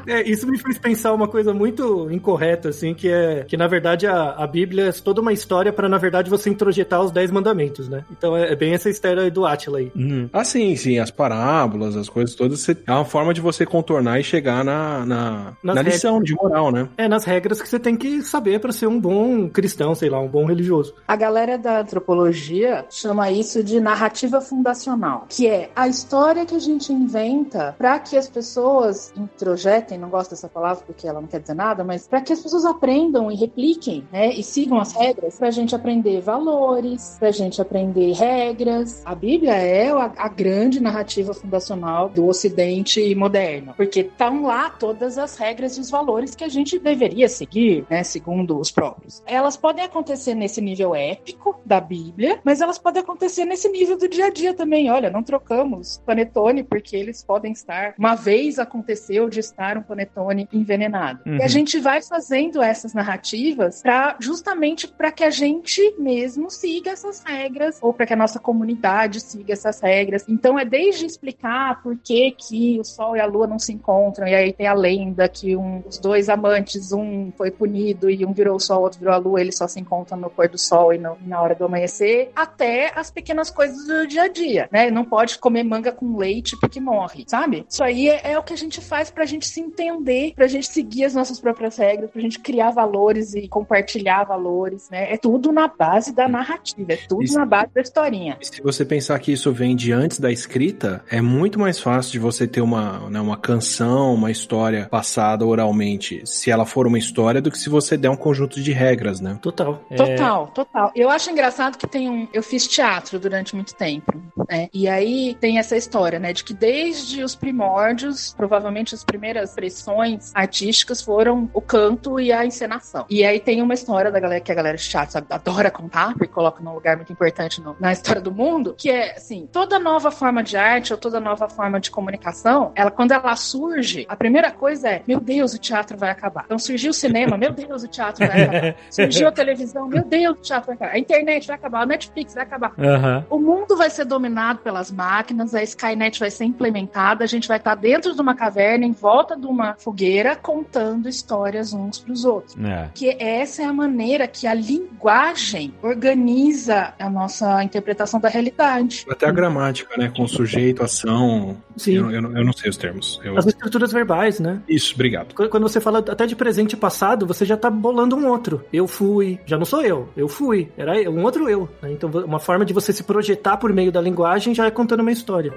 É, isso me fez pensar uma coisa muito incorreta, assim, que é que na verdade a, a Bíblia é toda uma história para na verdade você introjetar os dez mandamentos, né? Então é, é bem essa história do Átila aí. Ah, sim, sim. As parábolas, as coisas todas. você- É uma forma de você contornar e chegar na, na, na regras. lição de moral, né? É nas regras que você tem que saber para ser um bom cristão, sei lá, um bom religioso. A galera da antropologia chama isso de narrativa fundacional, que é a história que a gente inventa para que as pessoas introjetem, não gosto dessa palavra porque ela não quer dizer nada, mas para que as pessoas aprendam e repliquem, né, e sigam as regras, para a gente aprender valores, para a gente aprender regras. A Bíblia é a, a grande narrativa fundacional do Ocidente moderno, porque estão lá todas as regras e os valores que a gente deveria seguir, né, segundo os próprios. Elas podem acontecer nesse nível épico da Bíblia, mas elas podem acontecer nesse nível do dia a dia também. Olha, não trocamos panetone porque eles podem estar. Uma vez aconteceu de estar um panetone envenenado. E a gente vai fazendo essas narrativas para justamente para que a gente mesmo siga essas regras ou para que a nossa comunidade siga essas regras. Então é desde explicar por que que o sol e a lua não se encontram e aí tem a lenda que um, os dois amantes, um foi punido e um virou o sol, o outro virou a lua, eles só se encontram no pôr do sol e no- na hora do amanhecer, até as pequenas coisas do dia a dia, né? Não pode comer manga com leite porque morre, sabe? Isso aí é, é o que a gente faz pra gente se entender, pra gente seguir as nossas próprias regras, pra gente criar valores e compartilhar valores, né? É tudo na base da narrativa, é tudo na base da historinha. E se você pensar que isso vem de antes da escrita, é muito mais fácil de você ter uma, né, uma canção, uma história passada oralmente, se ela for uma história, do que se você der um conjunto de regras, né? Total. Total, total. Eu acho engraçado que tem um. Eu fiz teatro durante muito tempo, né? E aí tem essa história, né? De que desde os primórdios, provavelmente as primeiras expressões artísticas foram o canto e a encenação. E aí tem uma história da galera que a galera de teatro sabe, adora contar, porque coloca num lugar muito importante no- na história do mundo, que é assim: toda nova forma de arte ou toda nova forma de comunicação, ela, quando ela surge, a primeira coisa é: meu Deus, o teatro vai acabar. Então surgiu o cinema, meu Deus, o teatro vai acabar. <laughs> Surgiu a televisão, meu Deus, o teatro vai acabar. A internet vai acabar, a Netflix vai acabar. Aham. O mundo vai ser dominado pelas máquinas, a Skynet vai ser implementada, a gente vai estar dentro de uma caverna, em volta de uma fogueira, contando histórias uns para os outros. É. Que essa é a maneira que a linguagem organiza a nossa interpretação da realidade. Até a gramática, né? Com sujeito, ação. Sim. Eu, eu não- eu não sei os termos. Eu- As estruturas verbais, né? Isso, obrigado. Qu- Quando você fala até de presente e passado, você já tá bolando um outro. Eu fui. Já não sou eu. Eu fui. Era eu- um outro eu. né? Então, uma forma de você se projetar por meio da linguagem já é contando uma história.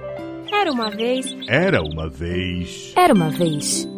Era uma vez. Era uma vez. Era uma vez.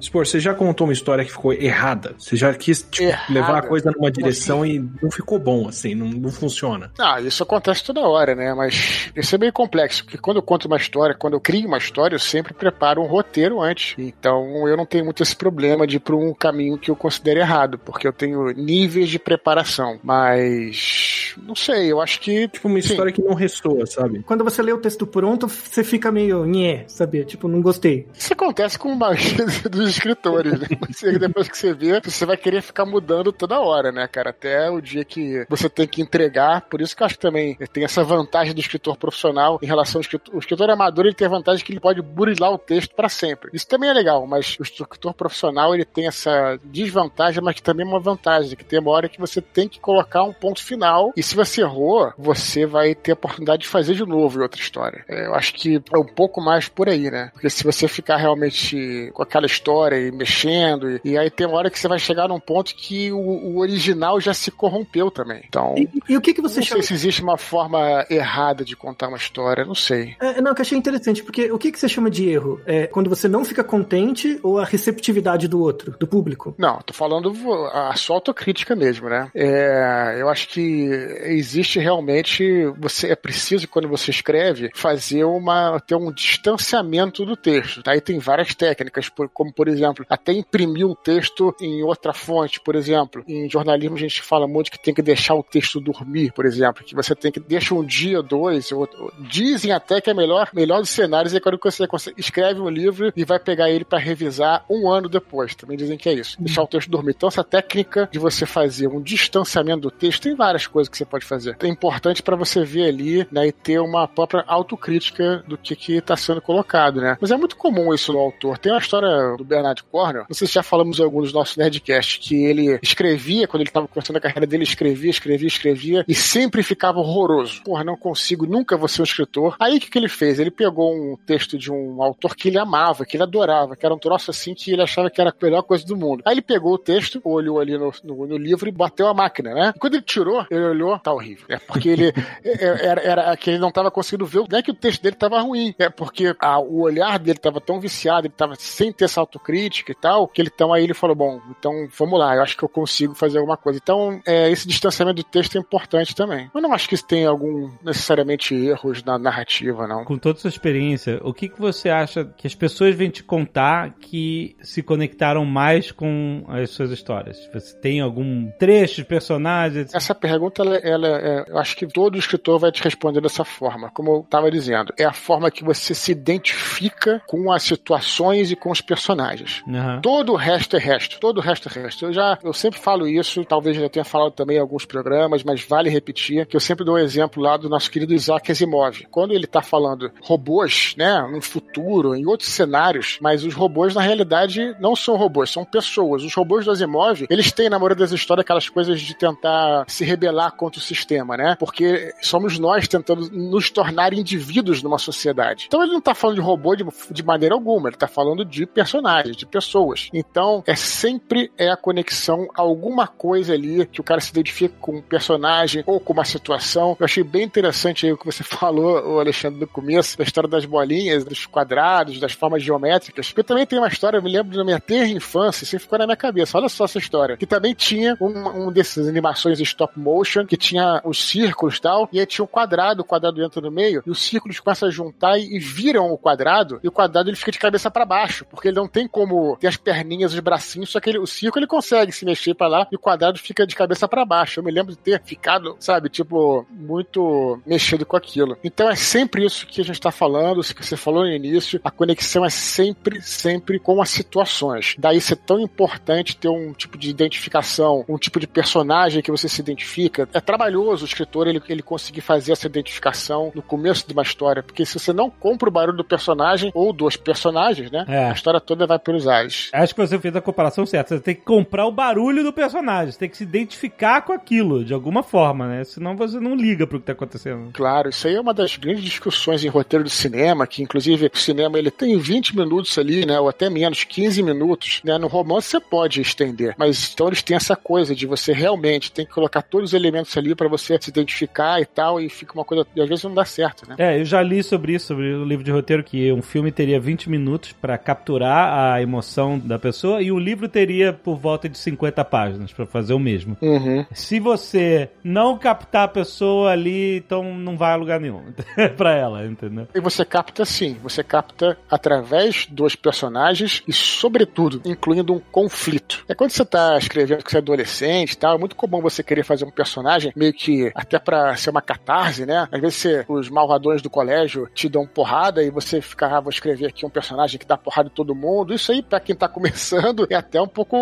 Spor, você já contou uma história que ficou errada? Você já quis tipo, levar a coisa numa Como direção e não ficou bom, assim, não, não funciona. Ah, isso acontece toda hora, né? Mas isso é meio complexo, porque quando eu conto uma história, quando eu crio uma história, eu sempre preparo um roteiro antes. Então eu não tenho muito esse problema de ir para um caminho que eu considero errado, porque eu tenho níveis de preparação. Mas não sei, eu acho que Tipo, uma Sim. história que não ressoa, sabe? Quando você lê o texto pronto, você fica meio nhé, sabe? Tipo, não gostei. isso acontece com a maioria <laughs> dos escritores, né? Você, depois que você vê, você vai querer ficar mudando toda hora, né, cara? Até o dia que você tem que entregar. Por isso que eu acho que também tem essa vantagem do escritor profissional em relação ao escritor. O escritor amador ele tem a vantagem que ele pode burilar o texto para sempre. Isso também é legal, mas o escritor profissional ele tem essa desvantagem, mas que também é uma vantagem, que tem uma hora que você tem que colocar um ponto final e se você errou, você vai ter a oportunidade de fazer de novo em outra história. É, eu acho que é um pouco mais por aí, né? Porque se você ficar realmente com aquela história e mexendo, e, e aí tem uma hora que você vai chegar num ponto que o, o original já se corrompeu também. Então, E, e o que, que você não chama. sei se existe uma forma errada de contar uma história, não sei. É, não, que eu achei interessante, porque o que, que você chama de erro? É quando você não fica contente ou a receptividade do outro, do público? Não, tô falando a sua autocrítica mesmo, né? É, eu acho que existe realmente, você é preciso quando você escreve fazer uma ter um distanciamento do texto. Aí tem várias técnicas, como por exemplo, até imprimir o texto em outra fonte, por exemplo. Em jornalismo a gente fala muito que tem que deixar o texto dormir, por exemplo, que você tem que deixa um dia, dois, ou, dizem até que é melhor, melhor dos cenários é quando você escreve um livro e vai pegar ele para revisar um ano depois. Também dizem que é isso. Deixar o texto dormir. Então essa técnica de você fazer um distanciamento do texto, tem várias coisas que você pode fazer. É importante para você ver ali, né, e ter uma própria autocrítica do que que tá sendo colocado, né? Mas é muito comum isso no autor. Tem uma história do Bernard Cornwell, não sei se já falamos em algum dos nossos Nerdcasts, que ele escrevia, quando ele tava começando a carreira dele, escrevia, escrevia, escrevia, e sempre ficava horroroso. Porra, não consigo, nunca vou ser um escritor. Aí o que, que ele fez? Ele pegou um texto de um autor que ele amava, que ele adorava, que era um troço assim que ele achava que era a melhor coisa do mundo. Aí ele pegou o texto, olhou ali no, no, no livro e bateu a máquina, né? E quando ele tirou, ele olhou, tá horrível. É porque ele <laughs> era, era que ele não tava conseguindo ver, não é que o texto dele tava ruim, é porque a, o olhar dele tava tão viciado, ele tava sem ter essa autocrítica e tal, que ele então aí ele falou, bom, então vamos lá, eu acho que eu consigo fazer alguma coisa. Então, é, esse distanciamento do texto é importante também. Eu não acho que isso tem algum necessariamente erros na narrativa, não. Com toda a sua experiência, o que, que você acha que as pessoas vêm te contar que se conectaram mais com as suas histórias? Você tem algum trecho de personagens? Essa pergunta, ela, ela é, eu acho que todo escritor vai te responder dessa forma. Como eu estava dizendo, é a forma que você se identifica com as situações e com os personagens. Aham. Todo o resto é resto. Todo o resto é resto. Eu já, eu sempre falo isso, talvez já tenha falado também em alguns programas, mas vale repetir, que eu sempre dou o exemplo lá do nosso querido Isaac Asimov. Quando ele tá falando robôs, né, no futuro, em outros cenários, mas os robôs na realidade não são robôs, são pessoas. Os robôs do Asimov, eles têm na maioria das histórias aquelas coisas de tentar se rebelar contra o sistema, né? Porque somos nós tentando nos tornar indivíduos numa sociedade. Então ele não tá falando de robô de, de maneira alguma, ele tá falando de personagens, de pessoas. Então é sempre é a conexão alguma coisa ali que o cara se identifica com um personagem ou com uma situação. Eu achei bem interessante aí o que você <laughs> falou, Alexandre, no começo, da história das bolinhas, dos quadrados, das formas geométricas. Eu também tenho uma história, eu me lembro da minha terra infância, isso ficou na minha cabeça. Olha só essa história. Que também tinha um, um dessas animações stop motion, que tinha os círculos e tal, e aí tinha um quadrado, o quadrado entra no meio, e os círculos começam a juntar e, e viram o quadrado, e o quadrado ele fica de cabeça para baixo, porque ele não tem como ter as perninhas, os bracinhos, só que ele, o círculo ele consegue se mexer para lá e o quadrado fica de cabeça para baixo. Eu me lembro de ter ficado, sabe, tipo, muito mexido com aquilo. Então é sempre isso que a gente tá falando, que você falou no início, a conexão é sempre, sempre com as situações. Daí ser tão importante ter um tipo de identificação, um tipo de personagem que você se identifica. É trabalhoso o escritor ele, ele conseguir fazer essa identificação no começo de uma história, porque se você não compra o barulho do personagem ou dos personagens, né, É. a história toda vai pelos ares. Acho que você fez a comparação certa. Você tem que comprar o barulho do personagem. Você tem que se identificar com aquilo, de alguma forma, né? Senão você não liga pro que tá acontecendo. Claro, isso aí é uma das grandes discussões em roteiro de cinema, que inclusive o cinema ele tem 20 minutos ali, né, ou até menos, 15 minutos, né, no romance você pode estender, mas então eles têm essa coisa de você realmente tem que colocar todos os elementos ali pra você se identificar e tal, e fica uma coisa, e às vezes não dá certo, né? É, eu já li sobre isso, sobre o livro de roteiro, que um filme teria 20 minutos pra capturar a emoção da pessoa e o livro teria por volta de 50 páginas pra fazer o mesmo. Uhum. Se você não captar a pessoa ali, então não vai a lugar nenhum <laughs> pra ela, entendeu? E você capta sim, você capta através dos personagens e, sobretudo, incluindo um conflito. É quando você tá escrevendo que você é adolescente e tal, é muito comum você querer fazer um personagem meio que até pra ser uma catarse, né? Às vezes você- os malvadões do colégio te dão porrada e você fica, ah, vou escrever aqui um personagem que dá porrada em todo mundo. Isso aí, pra quem tá começando, é até um pouco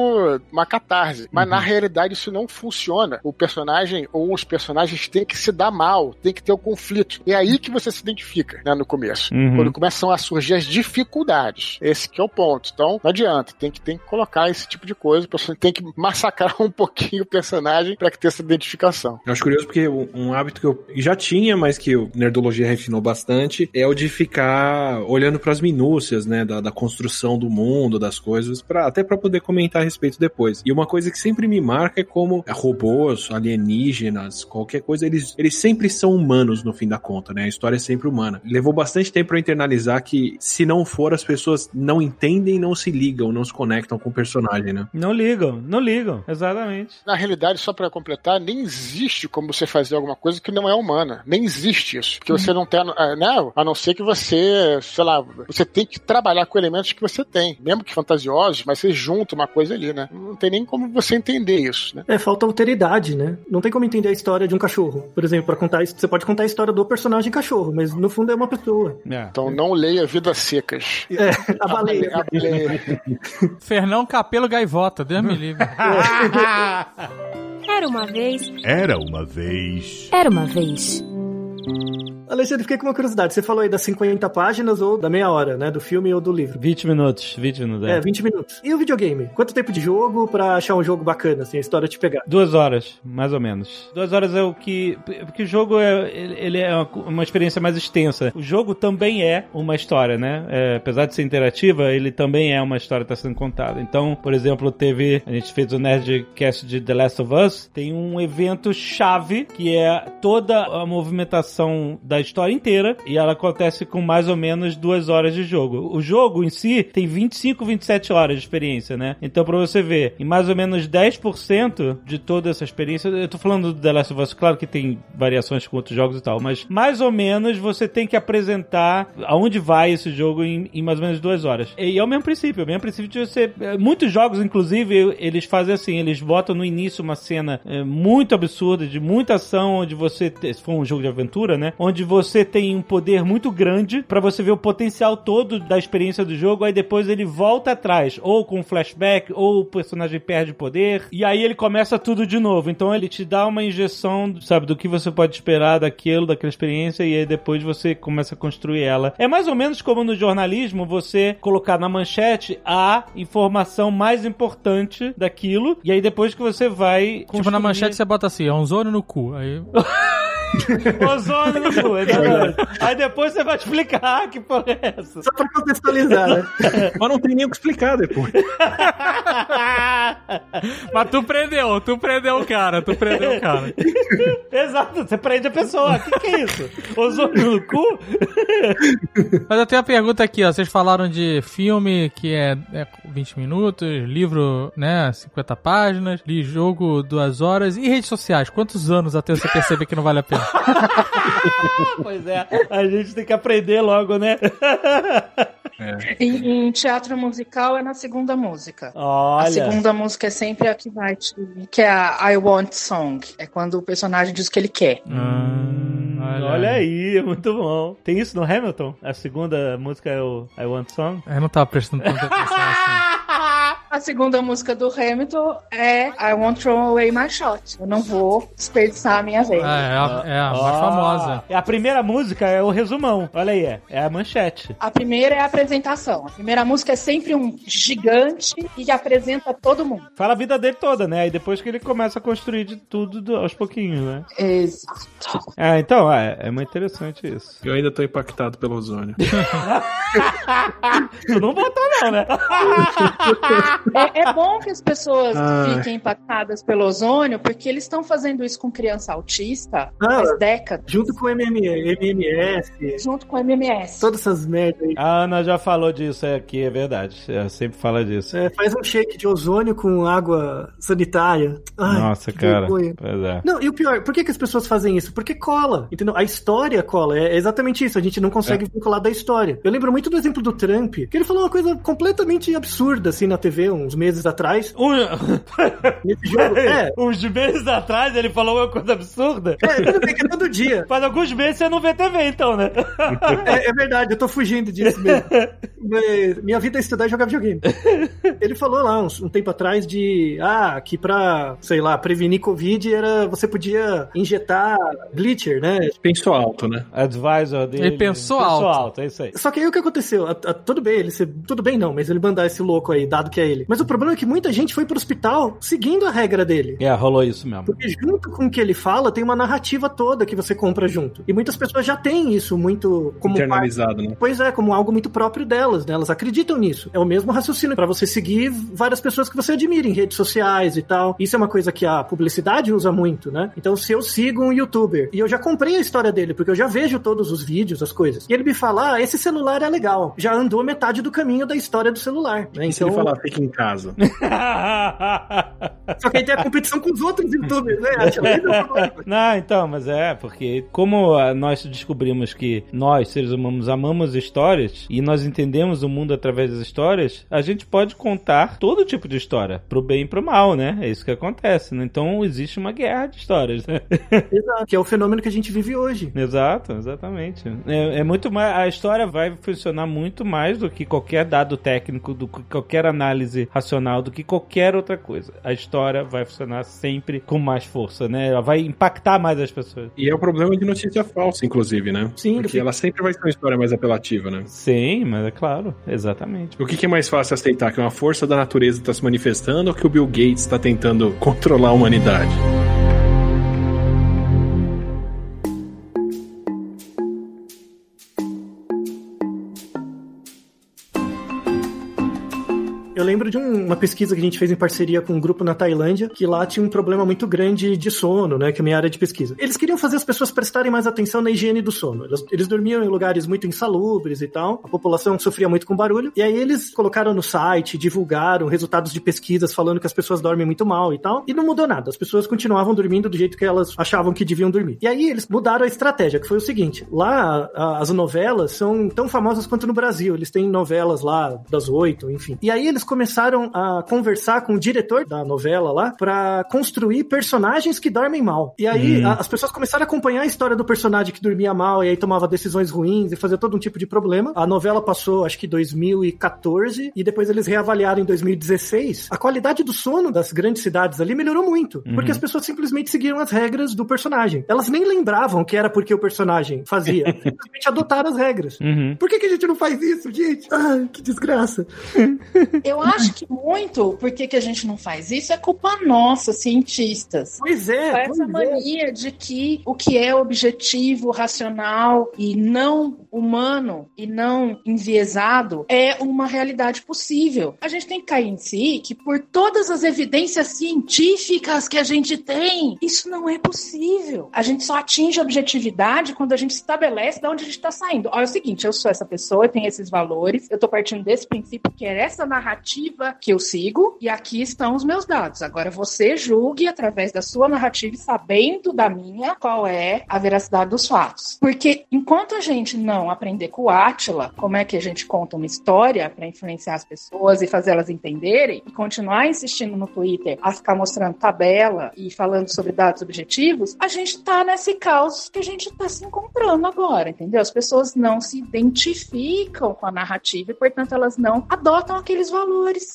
uma catarse. Mas na realidade isso não funciona. O personagem ou os personagens têm que se dar mal, tem que ter o conflito. E é aí que você se identifica, né, no começo. Uhum. Quando começam a surgir as dificuldades. Esse que é o ponto. Então, não adianta, tem que, tem que colocar esse tipo de coisa, o personagem tem que massacrar <laughs> um pouquinho o personagem pra que ter essa identificação. Eu acho curioso porque um hábito que eu já tinha, mas que o Nerdologia refinou bastante, é o de ficar olhando pras minúcias, né, da, da construção do mundo, das coisas, pra, até pra poder comentar a respeito depois. E uma coisa que sempre me marca é como robôs, alienígenas, qualquer coisa, eles, eles sempre são humanos no fim da conta, né? A história é sempre humana. Levou bastante tempo pra eu internalizar que se não for, as pessoas não entendem, não se ligam, não se conectam com o personagem, né? Não ligam, não ligam, exatamente. Na realidade, só pra completar, nem existe como você fazer alguma coisa que não é humana. Nem existe isso. Porque você não tem, né? A não ser que você, sei lá, você tem que trabalhar com elementos que você tem. Mesmo que fantasiosos, mas você junta uma coisa ali, né? Não tem nem como você entender isso, né? É, falta alteridade, né? Não tem como entender a história de um cachorro. Por exemplo, para contar isso, você pode contar a história do personagem cachorro, mas no fundo é uma pessoa. É. Então não leia Vidas Secas. É, a baleia. A baleia. <laughs> Fernão Capelo Gaivota, Deus me livre. <laughs> Era uma vez. Era uma vez. Era uma vez. Alexandre, fiquei com uma curiosidade. Você falou aí das 50 páginas ou da meia hora, né? Do filme ou do livro. 20 minutos, 20 minutos. É, 20 minutos. E o videogame? Quanto tempo de jogo pra achar um jogo bacana, assim, a história te pegar? Duas horas, mais ou menos. Duas horas é o que. Porque o jogo é, ele é uma, experiência mais extensa. O jogo também é uma história, né? É, apesar de ser interativa, ele também é uma história que está sendo contada. Então, por exemplo, teve. A gente fez o Nerdcast de The Last of Us. Tem um evento chave que é toda a movimentação da história inteira. E ela acontece com mais ou menos duas horas de jogo. O jogo em si tem 25, 27 horas de experiência, né? Então, pra você ver, em mais ou menos 10% de toda essa experiência, eu tô falando do The Last of Us, claro que tem variações com outros jogos e tal, mas mais ou menos você tem que apresentar aonde vai esse jogo em, em mais ou menos duas horas. E é o mesmo princípio, é o mesmo princípio de você. é, Muitos jogos, inclusive, eles fazem assim, eles botam no início uma cena é, muito absurda, de muita ação, onde você. Se for um jogo de aventura, né? Onde você tem um poder muito grande pra você ver o potencial todo da experiência do jogo, aí depois ele volta atrás, ou com um flashback, ou o personagem perde poder, e aí ele começa tudo de novo. Então ele te dá uma injeção, sabe, do que você pode esperar daquilo, daquela experiência, e aí depois você começa a construir ela. É mais ou menos como no jornalismo você colocar na manchete a informação mais importante daquilo, e aí depois que você vai. Tipo, na manchete você bota assim, é um zônio no cu. Aí... <laughs> Ozônio no cu, exatamente. Aí depois você vai explicar que porra é essa. Só pra contextualizar, né? <laughs> Mas não tem nem o que explicar depois. <laughs> Mas tu prendeu, tu prendeu o cara, tu prendeu o cara. <laughs> Exato, você prende a pessoa. O que, que é isso? Ozônio no cu? Mas eu tenho uma pergunta aqui, ó. Vocês falaram de filme que é, é 20 minutos, livro, né, 50 páginas, li jogo duas horas e redes sociais. Quantos anos até você perceber que não vale a pena? <laughs> Pois é, a gente tem que aprender logo, né? Em, em teatro musical é na segunda música. A Olha. segunda música é sempre a que vai te... que é a I Want Song. É quando o personagem diz o que ele quer. Hum, Olha aí, é muito bom. Tem isso no Hamilton? A segunda música é o I Want Song? Eu não tava prestando tanta atenção assim. A segunda música do Hamilton é I Won't Throw Away My Shot. Eu não vou desperdiçar a minha vez. É, é a, é a mais Ah, famosa. A primeira música é o resumão. Olha aí, é, é a manchete. A primeira é a apresentação. A primeira música é sempre um gigante e apresenta todo mundo. Fala a vida dele toda, né? Aí depois que ele começa a construir de tudo do- aos pouquinhos, né? Exato. Ah, então, é, é muito interessante isso. Eu ainda tô impactado pelo ozônio. <laughs> Tu não botou não, né? <laughs> É, é bom que as pessoas Ai. fiquem impactadas pelo ozônio, porque eles estão fazendo isso com criança autista Ah. faz décadas, Junto com o MM, MMS, junto com o MMS. todas essas merdas aí. A Ana já falou disso aqui, é verdade. Ela sempre fala disso. É, faz um shake de ozônio com água sanitária. Ai, Nossa, que cara. é. Não, e o pior, por que, que as pessoas fazem isso? Porque cola, entendeu? A história cola, é exatamente isso, a gente não consegue vincular da história. Eu lembro muito do exemplo do Trump, que ele falou uma coisa completamente absurda, assim, na TV, uns meses atrás, Um... <laughs> nesse jogo. É, <laughs> Uns meses atrás ele falou uma coisa absurda. é, tudo bem que é todo dia. <laughs> Faz alguns meses você não vê TV, então, né? É, é verdade, eu tô fugindo disso mesmo. Mas minha vida é estudar e jogar videogame. Ele falou lá uns- um, tempo atrás de ah, que pra, sei lá, prevenir Covid era você podia injetar bleacher, né? Pensou alto, né? Advisor dele. Ele pensou Pensou alto. alto, é isso aí. Só que aí o que aconteceu? A- a- tudo bem, ele ser, tudo bem não, mas ele mandar esse louco aí, dado que é ele. Mas o problema é que muita gente foi pro hospital seguindo a regra dele. É, rolou isso mesmo. Porque junto com o que ele fala, tem uma narrativa toda que você compra junto. E muitas pessoas já têm isso muito como parte Internalizado, né? Pois é, como algo muito próprio delas, né? Elas acreditam nisso. É o mesmo raciocínio pra você seguir várias pessoas que você admira em redes sociais e tal. Isso é uma coisa que a publicidade usa muito, né? Então, se eu sigo um youtuber e eu já comprei a história dele, porque eu já vejo todos os vídeos, as coisas, e ele me fala, ah, esse celular é legal. Já andou metade do caminho da história do celular, né? E se ele falar, fica em casa. <laughs> Só que aí tem a competição com os outros youtubers, né? Horrível. <laughs> Não, então, mas é, porque como ah, nós descobrimos que nós, seres humanos, amamos histórias e nós entendemos o mundo através das histórias, a gente pode contar contar todo tipo de história, pro bem e pro mal, né? É isso que acontece, né? Então existe uma guerra de histórias, né? <laughs> Exato. Que é o fenômeno que a gente vive hoje. Exato, exatamente. É, é muito mais. A história vai funcionar muito mais do que qualquer dado técnico, do que qualquer análise racional, do que qualquer outra coisa. A história vai funcionar sempre com mais força, né? Ela vai impactar mais as pessoas. E é o problema de notícia falsa, inclusive, né? Sim, Porque sim. ela sempre vai ser uma história mais apelativa, né? Sim, mas é claro, exatamente. O que, que é mais fácil aceitar? Que uma força da natureza está se manifestando ou que o Bill Gates está tentando controlar a humanidade? Eu lembro de um- uma pesquisa que a gente fez em parceria com um grupo na Tailândia, que lá tinha um problema muito grande de sono, né? Que é a minha área de pesquisa. Eles queriam fazer as pessoas prestarem mais atenção na higiene do sono. Eles, eles dormiam em lugares muito insalubres e tal. A população sofria muito com barulho. E aí eles colocaram no site, divulgaram resultados de pesquisas falando que as pessoas dormem muito mal e tal. E não mudou nada. As pessoas continuavam dormindo do jeito que elas achavam que deviam dormir. E aí eles mudaram a estratégia, que foi o seguinte: lá a- as novelas são tão famosas quanto no Brasil. Eles têm novelas lá das oito, enfim. E aí eles começaram a conversar com o diretor da novela lá pra construir personagens que dormem mal. E aí a- as pessoas começaram a acompanhar a história do personagem que dormia mal e aí tomava decisões ruins e fazia todo um tipo de problema. A novela passou, acho que 2014 e depois eles reavaliaram em 2016. A qualidade do sono das grandes cidades ali melhorou muito, porque as pessoas simplesmente seguiram as regras do personagem. Elas nem lembravam que era porque o personagem fazia, <laughs> simplesmente adotaram as regras. Uhum. Por que, que a gente não faz isso, gente? Ai, que desgraça. Eu acho que muito, por que que a gente não faz isso? É culpa nossa, cientistas. Pois é, Com essa é. mania de que o que é objetivo, racional e não humano e não enviesado é uma realidade possível. A gente tem que cair em si que por todas as evidências científicas que a gente tem, isso não é possível. A gente só atinge a objetividade quando a gente estabelece de onde a gente está saindo. Olha é o seguinte, eu sou essa pessoa, eu tenho esses valores, eu tô partindo desse princípio que é essa narrativa que eu sigo e aqui estão os meus dados. Agora você julgue através da sua narrativa sabendo da minha qual é a veracidade dos fatos. Porque enquanto a gente não aprender com o Átila como é que a gente conta uma história para influenciar as pessoas e fazer elas entenderem e continuar insistindo no Twitter a ficar mostrando tabela e falando sobre dados objetivos, a gente tá nesse caos que a gente tá se encontrando agora, entendeu? As pessoas não se identificam com a narrativa e, portanto, elas não adotam aqueles valores,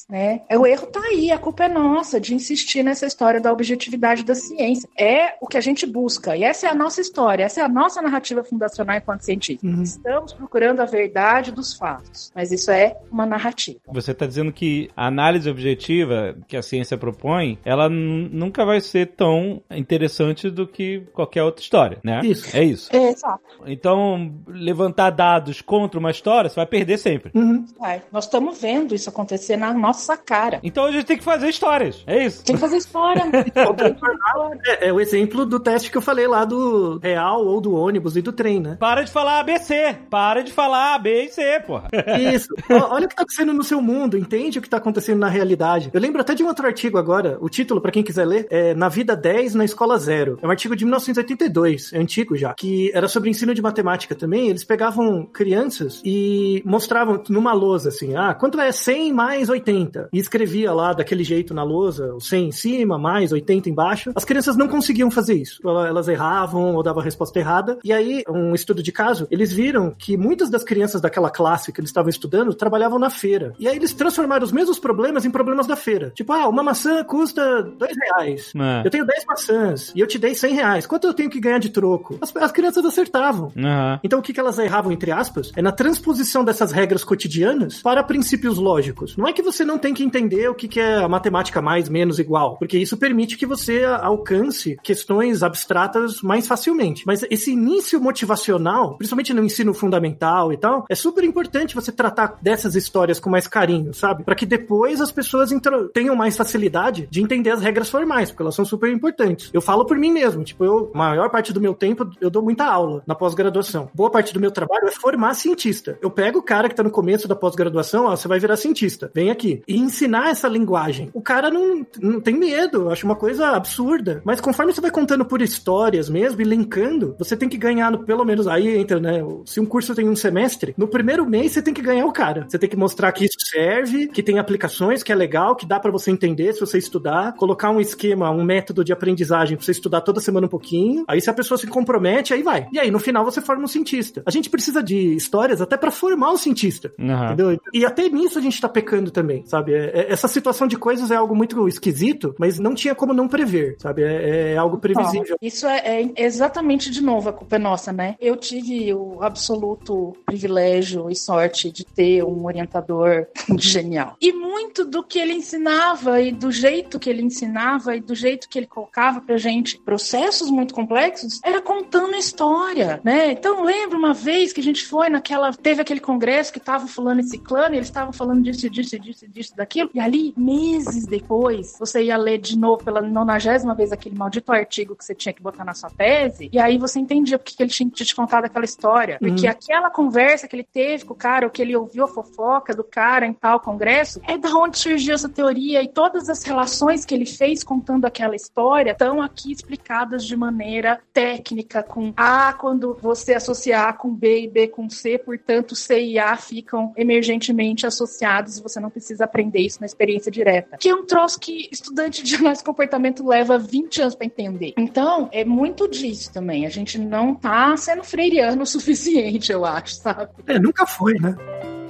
né? O erro tá aí, a culpa é nossa de insistir nessa história da objetividade da ciência. É o que a gente busca e essa é a nossa história, essa é a nossa narrativa fundacional enquanto cientistas. Uhum. Estamos procurando a verdade dos fatos, mas isso é uma narrativa. Você está dizendo que a análise objetiva que a ciência propõe, ela nunca vai ser tão interessante do que qualquer outra história, né? Isso. É isso. É, exato. Então, levantar dados contra uma história, você vai perder sempre. Uhum. Vai. Nós estamos vendo isso acontecer na nossa cara. Então a gente tem que fazer histórias. É isso. Tem que fazer história. <laughs> <laughs> É, é o exemplo do teste que eu falei lá do real ou do ônibus e do trem, né? Para de falar ABC. Para de falar A, B e C, porra. <laughs> Isso. Olha o que tá acontecendo no seu mundo, entende o que tá acontecendo na realidade. Eu lembro até de um outro artigo agora, o título, pra quem quiser ler, é Na Vida 10, na Escola Zero. É um artigo de 1982, é antigo já, que era sobre ensino de matemática também. Eles pegavam crianças e mostravam numa lousa, assim, ah, quanto é 100 mais 80? E escrevia lá daquele jeito na lousa, o 100 em cima, mais 80 embaixo. As crianças não conseguiam fazer isso. Ela- Elas erravam ou davam a resposta errada. E aí, um estudo de caso, eles viram que muitas das crianças daquela classe que eles estavam estudando trabalhavam na feira. E aí eles transformaram os mesmos problemas em problemas da feira. Tipo, ah, uma maçã custa dois reais. É. Eu tenho 10 maçãs e eu te dei 100 reais. Quanto eu tenho que ganhar de troco? As, as crianças acertavam. Aham. Então o que, que elas erravam, entre aspas, é na transposição dessas regras cotidianas para princípios lógicos. Não é que você não tem que entender o que, que é a matemática mais, menos, igual, porque isso permite que você alcance questões abstratas mais facilmente. Mas esse início motivacional, principalmente no ensino fundamental e tal, é super importante você tratar dessas histórias com mais carinho, sabe? Para que depois as pessoas tenham mais facilidade de entender as regras formais, porque elas são super importantes. Eu falo por mim mesmo, tipo, eu, a maior parte do meu tempo, eu dou muita aula na pós-graduação. Boa parte do meu trabalho é formar cientista. Eu pego o cara que tá no começo da pós-graduação, ó, você vai virar cientista. Vem aqui. E ensinar essa linguagem. O cara não, não tem medo, acho uma coisa absurda. Mas conforme você vai contando por histórias mesmo e linkando, você tem que ganhar, no, pelo menos aí entra, né? Se um curso tem um semestre, no primeiro mês você tem que ganhar o cara. Você tem que mostrar que isso serve, que tem aplicações, que é legal, que dá para você entender se você estudar, colocar um esquema, um método de aprendizagem pra você estudar toda semana um pouquinho. Aí se a pessoa se compromete, aí vai. E aí no final você forma um cientista. A gente precisa de histórias até para formar um cientista. Uhum. Entendeu? E até nisso a gente tá pecando também, sabe? É- é- essa situação de coisas é algo muito esquisito, mas não tinha como não prever, sabe? É, é algo previsível. Isso é, é exatamente de novo, a culpa é nossa, né? Eu tive o absoluto privilégio e sorte de ter um orientador <laughs> genial. E muito do que ele ensinava e do jeito que ele ensinava e do jeito que ele colocava pra gente processos muito complexos era contando história, né? Então lembra uma vez que a gente foi naquela teve aquele congresso que tava fulano e ciclano, e eles estavam falando disso, disso, disso, disso, daquilo. E ali meses depois, você ia ler de novo pela nonagésima vez aquele maldito artigo que você tinha que botar na sua tese, e aí você entendia porque que ele tinha que te contar daquela história. Porque aquela conversa que ele teve com o cara, ou que ele ouviu a fofoca do cara em tal congresso, é da onde surgiu essa teoria, e todas as relações que ele fez contando aquela história estão aqui explicadas de maneira técnica, com A quando você associar A com B e B com C, portanto C e A ficam emergentemente associados e você não precisa aprender isso na experiência direta. Que é um troço que estudante de <laughs> análise de comportamento leva 20 anos para entender. Então, é muito disso também. A gente não tá sendo freiriano <laughs> o suficiente, eu acho, sabe? É, nunca foi, né?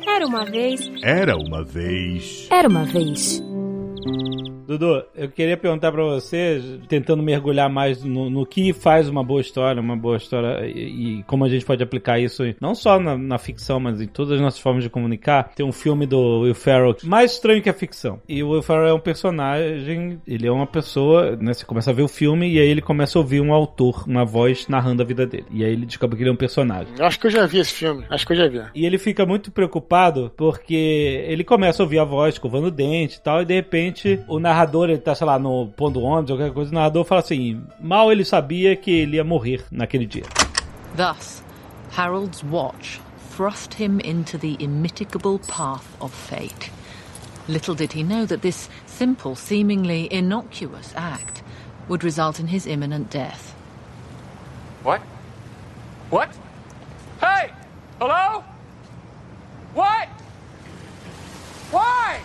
Era uma vez. Era uma vez. Era uma vez. Dudu, eu queria perguntar pra você, tentando mergulhar mais no, no que faz uma boa história, uma boa história e, e como a gente pode aplicar isso não só na, na ficção, mas em todas as nossas formas de comunicar. Tem um filme do Will Ferrell mais estranho que a ficção. E o Will Ferrell é um personagem, ele é uma pessoa, né? Você começa a ver o filme e aí ele começa a ouvir um autor, uma voz narrando a vida dele. E aí ele descobre que ele é um personagem. Eu acho que eu já vi esse filme. Acho que eu já vi. E ele fica muito preocupado porque ele começa a ouvir a voz escovando o dente e tal, e de repente o narrador, ele tá, sei lá, no ponto ônibus, qualquer coisa, o narrador fala assim: mal ele sabia que ele ia morrer naquele dia. Thus, Harold's watch thrust him into the immitigable path of fate. Little did he know that this simple, seemingly innocuous act would result in his imminent death. What? What? Hey! Hello? What? Why?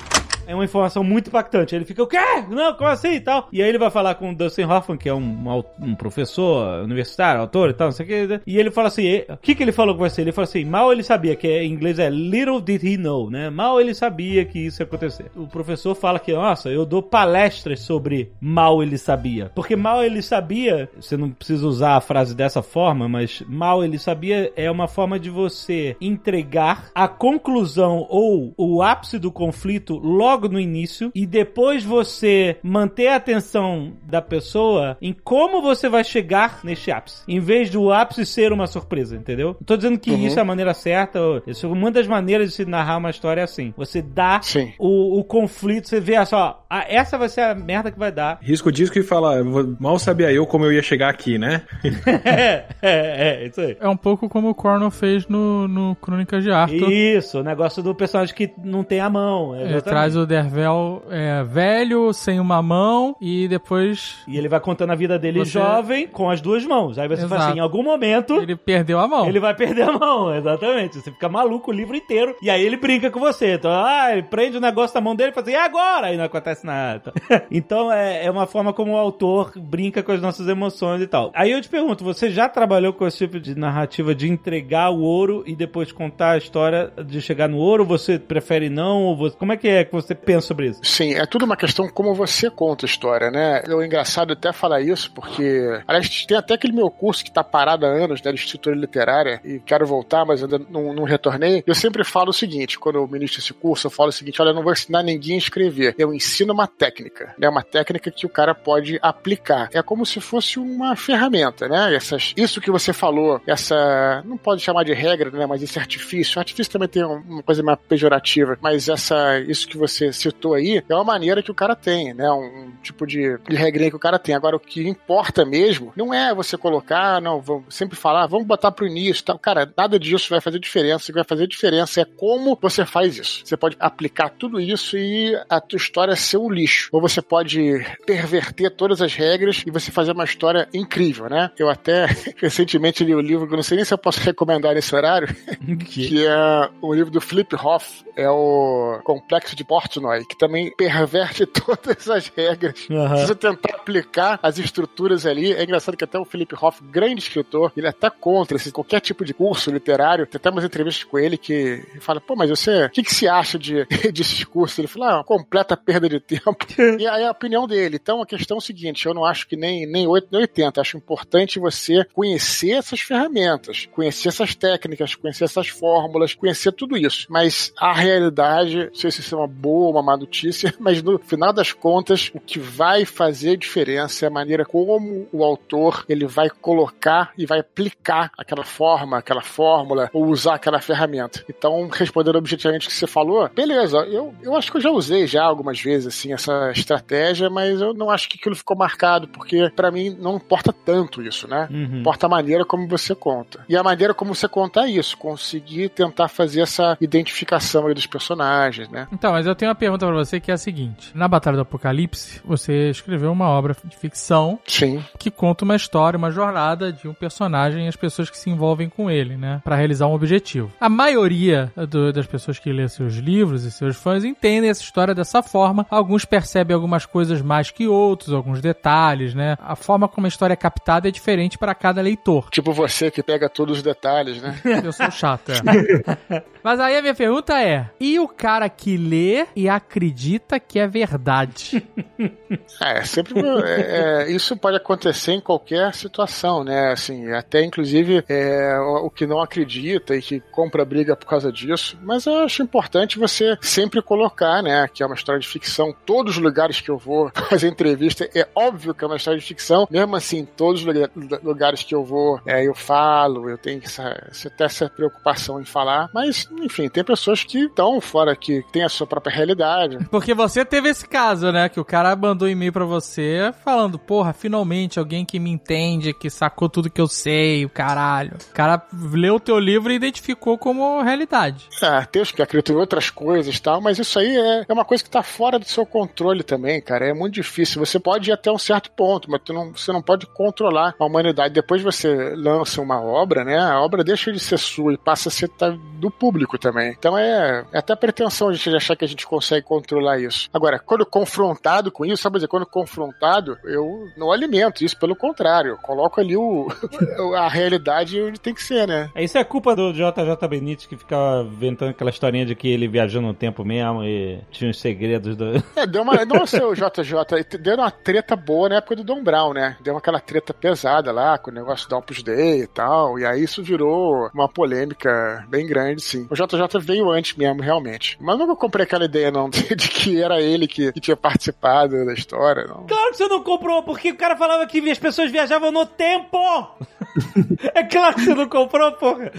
É uma informação muito impactante. Ele fica, o quê? Não, como assim e tal? E aí ele vai falar com o Dustin Hoffman, que é um, um professor universitário, autor e tal, não sei o que. E ele fala assim, o que que ele falou com você? Ele fala assim, mal ele sabia, que em inglês é little did he know, né? Mal ele sabia que isso ia acontecer. O professor fala que, nossa, eu dou palestras sobre mal ele sabia. Porque mal ele sabia, você não precisa usar a frase dessa forma, mas mal ele sabia é uma forma de você entregar a conclusão ou o ápice do conflito logo no início e depois você manter a atenção da pessoa em como você vai chegar neste ápice, em vez do ápice ser uma surpresa, entendeu? Não tô dizendo que isso é a maneira certa, isso é uma das maneiras de se narrar uma história é assim. Você dá Sim. o, o conflito, você vê só, ah, essa vai ser a merda que vai dar. Risco disco e fala, mal sabia eu como eu ia chegar aqui, né? <laughs> é, é, é, isso aí. É um pouco como o Cornell fez no, no Crônicas de Arthur. Isso, o negócio do personagem que não tem a mão. Ele traz o Dervel é, velho, sem uma mão, e depois E ele vai contando a vida dele Você- jovem com as duas mãos. Aí você fala Exato. assim, em algum momento ele perdeu a mão. ele vai perder a mão, <laughs> exatamente. Você fica maluco o livro inteiro. E aí ele brinca com você. Então, ah, ele prende o negócio na mão dele e fala assim, e agora? Aí não acontece nada. <laughs> então é, é uma forma como o autor brinca com as nossas emoções e tal. Aí eu te pergunto, você já trabalhou com esse tipo de narrativa de entregar o ouro e depois contar a história de chegar no ouro? Você prefere não? Ou você... Como é que é que você pensa sobre isso? Sim, é tudo uma questão como você conta a história, né? É engraçado até falar isso, porque. Aliás, tem até aquele meu curso que tá parado há anos, né, de escritura literária, e quero voltar, mas ainda não, não retornei. Eu sempre falo o seguinte: quando eu ministro esse curso, eu falo o seguinte: olha, eu não vou ensinar ninguém a escrever, eu ensino uma técnica, né? Uma técnica que o cara pode aplicar. É como se fosse uma ferramenta, né? Essas, isso que você falou, essa não pode chamar de regra, né? Mas esse artifício, o artifício também tem uma coisa mais pejorativa, mas essa, isso que você citou aí é uma maneira que o cara tem, né? Um, tipo de, de regrinha que o cara tem. Agora o que importa mesmo não é você colocar, não, vamos sempre falar, vamos botar pro início, tá? Cara, nada disso vai fazer diferença. O que vai fazer diferença é como você faz isso. Você pode aplicar tudo isso e a tua história ser um lixo. Ou você pode perverter todas as regras e você fazer uma história incrível, né? Eu até <laughs> recentemente li o um livro, que eu não sei nem se eu posso recomendar nesse horário, <laughs> que é o livro do Flip Hoff, é o Complexo de Portnoy, que também perverte <laughs> todas as regras. Se você tentar aplicar as estruturas ali, é engraçado que até o Philip Hoff, grande escritor, ele é até contra esse, qualquer tipo de curso literário. Tem até umas entrevistas com ele que fala, pô, mas você, o que, que se acha de, <laughs> desses cursos? Ele fala, ah, uma completa perda de tempo. <laughs> e aí a opinião dele. Então a questão é o seguinte, eu não acho que nem, nem 8 nem 80, acho importante você conhecer essas ferramentas, conhecer essas técnicas, conhecer essas fórmulas, conhecer tudo isso. Mas a realidade, se isso é uma boa ou uma má notícia, <laughs> mas no final das contas, o que vai fazer diferença é a maneira como o autor ele vai colocar e vai aplicar aquela forma, aquela fórmula, ou usar aquela ferramenta. Então, respondendo objetivamente o que você falou, beleza, eu, eu acho que eu já usei já algumas vezes assim essa estratégia, mas eu não acho que aquilo ficou marcado, porque para mim não importa tanto isso, né? Uhum. Importa a maneira como você conta. E a maneira como você conta é isso, conseguir tentar fazer essa identificação aí dos personagens, né? Então, mas eu tenho uma pergunta pra você que é a seguinte: na Batalha do Apocalipse, você escreveu uma obra de ficção Sim. que conta uma história, uma jornada de um personagem e as pessoas que se envolvem com ele, né? Pra realizar um objetivo. A maioria do- das pessoas que lê seus livros e seus fãs entendem essa história dessa forma. Alguns percebem algumas coisas mais que outros, alguns detalhes, né? A forma como a história é captada é diferente para cada leitor. Tipo você que pega todos os detalhes, né? Eu sou chato, é. <laughs> Mas aí a minha pergunta é: e o cara que lê e acredita que é verdade? <laughs> É, sempre é, é, isso pode acontecer em qualquer situação, né? Assim, até inclusive é, o que não acredita e que compra briga por causa disso. Mas eu acho importante você sempre colocar, né? Que é uma história de ficção. Todos os lugares que eu vou <laughs> fazer entrevista, é óbvio que é uma história de ficção. Mesmo assim, todos os lugar- lugares que eu vou, é, eu falo, eu tenho essa- até essa preocupação em falar. Mas, enfim, tem pessoas que estão fora, que têm a sua própria realidade. <laughs> Porque você teve esse caso, né? Que o cara mandou um e-mail pra você falando, porra, finalmente alguém que me entende, que sacou tudo que eu sei, o caralho. O cara leu o teu livro e identificou como realidade. Tem os que acreditam em outras coisas e tal, mas isso aí é, é uma coisa que tá fora do seu controle também, cara. É muito difícil. Você pode ir até um certo ponto, mas não, você não pode controlar a humanidade. Depois você lança uma obra, né? A obra deixa de ser sua e passa a ser tá, do público também. Então é, é até pretensão a gente achar que a gente consegue controlar isso. Agora, quando confrontado com isso, sabe dizer, quando confrontado, eu não alimento isso, pelo contrário, coloco ali <laughs> o, a realidade onde tem que ser, né? Isso é culpa do JJ Benítez que ficava inventando aquela historinha de que ele viajou no tempo mesmo e tinha os segredos do. É, deu uma. Nossa, o JJ, deu uma treta boa na época do Dom Brown, né? Deu aquela treta pesada lá com o negócio do Opus Dei e tal. E aí isso virou uma polêmica bem grande, sim. O JJ veio antes mesmo, realmente. Mas nunca comprei aquela ideia, não, <laughs> de, de que era ele que, que tinha participado da história, não. Claro que você não comprou, porque o cara falava que as pessoas viajavam no tempo! <laughs> é claro que você não comprou, porra!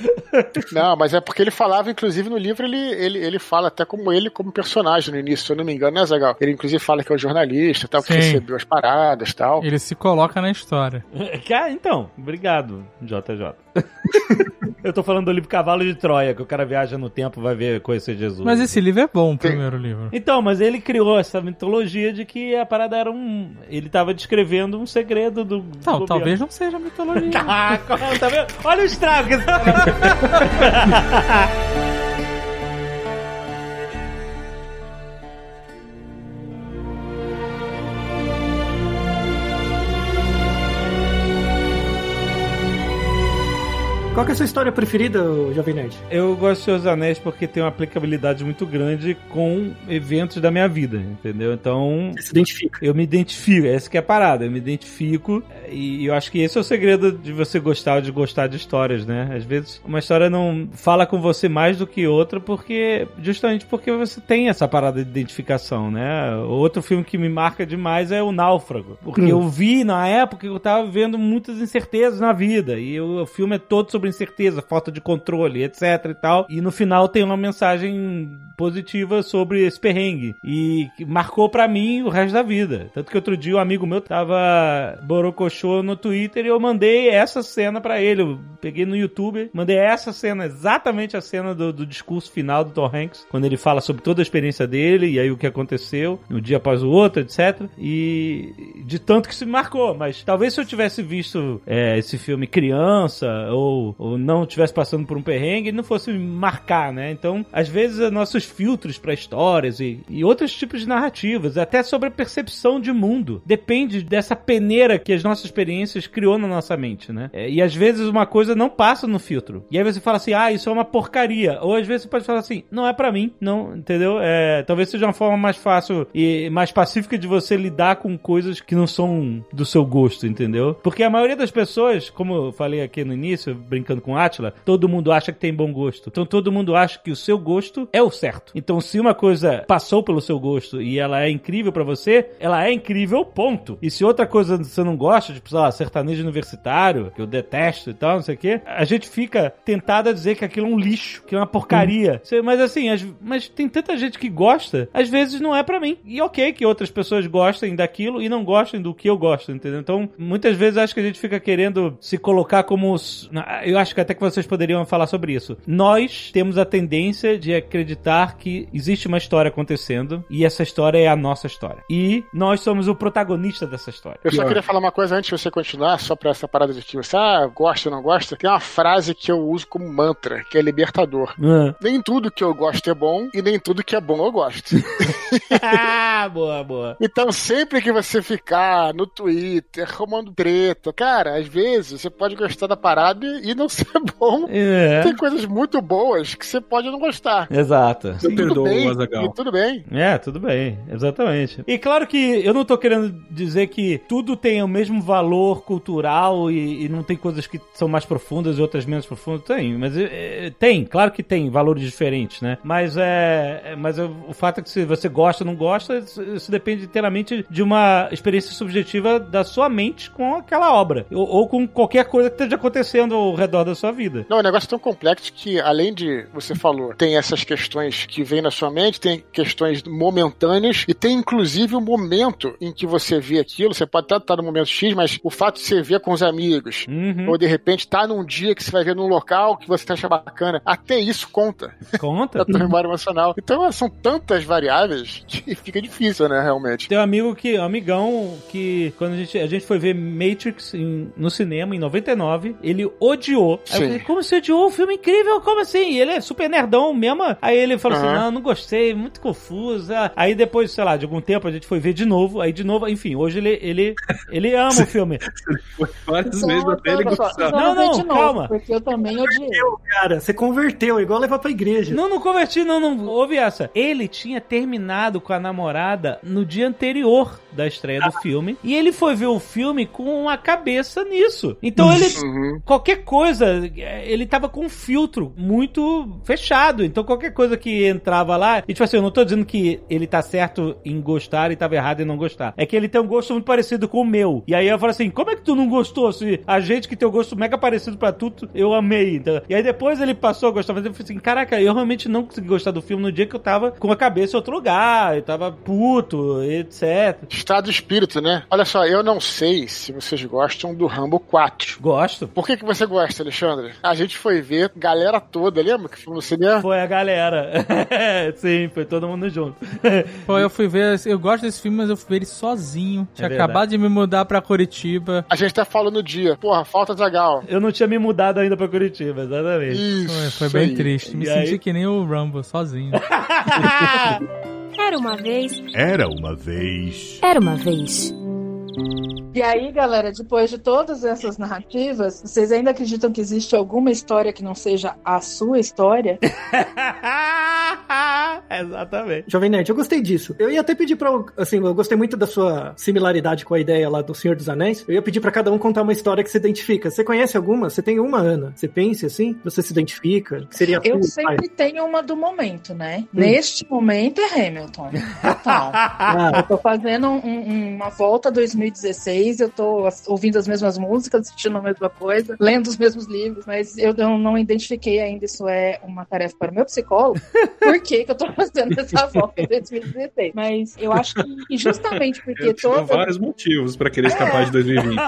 Não, mas é porque ele falava, inclusive, no livro, ele, ele, ele fala até como ele, como personagem no início, se eu não me engano, né, Zagal? Ele, inclusive, fala que é o jornalista, tal, que Sim. recebeu as paradas tal. Ele se coloca na história. <laughs> Cara, então, obrigado, JJ. <laughs> Eu tô falando do livro Cavalo de Troia, que o cara viaja no tempo vai ver conhecer Jesus. Mas esse livro é bom, o primeiro livro. Então, mas ele criou essa mitologia de que a parada era um. Ele tava descrevendo um segredo do. Não, governo. talvez não seja <laughs> mitologia. Ah, tá vendo? Olha o estrago que <laughs> esse Qual é a sua história preferida, Jovem Nerd? Eu gosto de dos Anéis porque tem uma aplicabilidade muito grande com eventos da minha vida, entendeu? Então, Você se identifica. eu me identifico, essa que é a parada, eu me identifico e eu acho que esse é o segredo de você gostar ou de gostar de histórias, né? Às vezes uma história não fala com você mais do que outra porque justamente porque você tem essa parada de identificação, né? Outro filme que me marca demais é o Náufrago, porque Hum. eu vi na época que eu tava vivendo muitas incertezas na vida e o filme é todo sobre incerteza, falta de controle, etc e tal, e no final tem uma mensagem positiva sobre esse perrengue e marcou pra mim o resto da vida. Tanto que outro dia um amigo meu tava borocochô no Twitter e eu mandei essa cena pra ele. Eu peguei no YouTube, mandei essa cena, exatamente a cena do, do discurso final do Tom Hanks, quando ele fala sobre toda a experiência dele e aí o que aconteceu, um dia após o outro, etc. E de tanto que se marcou, mas talvez se eu tivesse visto é, esse filme criança ou, ou não tivesse passando por um perrengue, não fosse marcar, né? Então, às vezes, é nossos filtros pra histórias e, e outros tipos de narrativas, até sobre a percepção de mundo, depende dessa peneira que as nossas experiências criou na nossa mente, né? É, e às vezes uma coisa não passa no filtro. E aí você fala assim, ah, isso é uma porcaria. Ou às vezes você pode falar assim, não é pra mim, não, entendeu? É, talvez seja uma forma mais fácil e mais pacífica de você lidar com coisas que não são do seu gosto, entendeu? Porque a maioria das pessoas, como eu falei aqui no início, brincando com Atila, todo mundo acha que tem bom gosto. Então todo mundo acha que o seu gosto é o certo. Então se uma coisa passou pelo seu gosto e ela é incrível pra você, ela é incrível, ponto. E se outra coisa você não gosta, tipo, sei lá, sertanejo universitário, que eu detesto e tal, não sei o quê, a gente fica tentado a dizer que aquilo é um lixo, que é uma porcaria. Cê- Mas assim, as- mas tem tanta gente que gosta, às vezes não é pra mim. E ok que outras pessoas gostem daquilo e não gostem do que eu gosto, entendeu? Então, muitas vezes acho que a gente fica querendo se colocar como. os- Eu acho que até que vocês poderiam falar sobre isso. Nós temos a tendência de acreditar que existe uma história acontecendo e essa história é a nossa história. E nós somos o protagonista dessa história. Eu só queria falar uma coisa antes de você continuar, só pra essa parada de que você ah, gosta ou não gosta. Tem uma frase que eu uso como mantra, que é libertador. Ah. Nem tudo que eu gosto é bom e nem tudo que é bom eu gosto. <laughs> Ah, boa, boa. Então, sempre que você ficar no Twitter arrumando treta, cara, às vezes você pode gostar da parada e não <laughs> ser bom. É. Tem coisas muito boas que você pode não gostar. Exato. Eu tudo perdoo bem, o Azaghal. tudo bem. É, tudo bem, exatamente. E claro que eu não tô querendo dizer que tudo tem o mesmo valor cultural e, e não tem coisas que são mais profundas e outras menos profundas. Tem, mas é, é, tem, claro que tem valores diferentes, né? Mas é, é- mas é- o fato é que se você gosta ou não gosta, isso, isso depende inteiramente de uma experiência subjetiva da sua mente com aquela obra ou, ou com qualquer coisa que esteja acontecendo ao redor da sua vida. Não, é um negócio tão complexo que, além de, você falou, tem essas questões que vêm na sua mente, tem questões momentâneas e tem inclusive o momento em que você vê aquilo. Você pode até estar no momento X, mas o fato de você ver com os amigos, Uhum. ou de repente estar num dia que você vai ver num local que você acha bacana, até isso conta Conta. <laughs> da tua memória emocional. Então, são tantas variáveis que <laughs> fica difícil, né, realmente. Tem um amigo que, um amigão, que quando a gente, a gente foi ver Matrix em- no cinema em 99, ele odiou. Aí eu falei, como você odiou? O filme incrível, como assim? E ele é super nerdão mesmo. Aí ele falou assim: Aham. não, não gostei, muito confuso. Ah, Aí depois, sei lá, de algum tempo a gente foi ver de novo. Aí de novo, enfim, hoje ele, ele, ele ama o filme. <laughs> Foi várias Só- vezes até ele só- gostar. Não, não, novo, calma. Porque eu também odiei. Cara, você converteu, igual levar pra igreja. Não, não converti, não, não. Houve essa. Ele tinha terminado com a namorada no dia anterior da estreia do filme. E ele foi ver o filme com a cabeça nisso. Então ele. Uhum. Qualquer coisa, ele tava com um filtro muito fechado. Então qualquer coisa que entrava lá. E tipo assim, eu não tô dizendo que ele tá certo em gostar e tava errado em não gostar. É que ele tem um gosto muito parecido com o meu. E aí eu falo assim: como é que tu não gostou? Se a gente que tem o gosto mega parecido pra tudo, eu amei. Então, e aí depois ele passou a gostar. Mas eu falei assim: caraca, eu realmente não consegui gostar do filme no dia que eu tava com a cabeça em outro lugar. Eu tava puto, etc. Estado de espírito, né? Olha só, eu não sei se vocês gostam do Rambo 4. Gosto. Por que, que você gosta, Alexandre? A gente foi ver, galera toda, lembra que fomos no cinema? Foi a galera. <laughs> Sim, foi todo mundo junto. Pô, eu fui ver, eu gosto desse filme, mas eu fui ver ele sozinho. Tinha verdade. acabado de me mudar pra Curitiba. A gente tá falando no dia. Porra, falta Zagal. Eu não tinha me mudado ainda pra Curitiba, exatamente. Isso. Foi, foi bem aí. triste. Me E senti aí? que nem o Rumble, sozinho. <laughs> Era uma vez. Era uma vez. Era uma vez. E aí, galera, depois de todas essas narrativas, vocês ainda acreditam que existe alguma história que não seja a sua história? <laughs> Exatamente. Jovem Nerd, eu gostei disso. Eu ia até pedir pra. Assim, eu gostei muito da sua similaridade com a ideia lá do Senhor dos Anéis. Eu ia pedir pra cada um contar uma história que se identifica. Você conhece alguma? Você tem uma, Ana? Você pensa assim? Você se identifica? Que seria Eu sua? sempre tenho uma do momento, né? Neste momento é Hamilton. Total. <laughs> Eu tô fazendo um- um- uma volta 2016, eu tô ouvindo as mesmas músicas, assistindo a mesma coisa, lendo os mesmos livros, mas eu não, não identifiquei ainda, isso é uma tarefa para o meu psicólogo, <laughs> por que, que eu tô fazendo essa volta em 2016. Mas eu acho que justamente <laughs> porque Eu toda... vários motivos pra querer escapar de 2020. viu?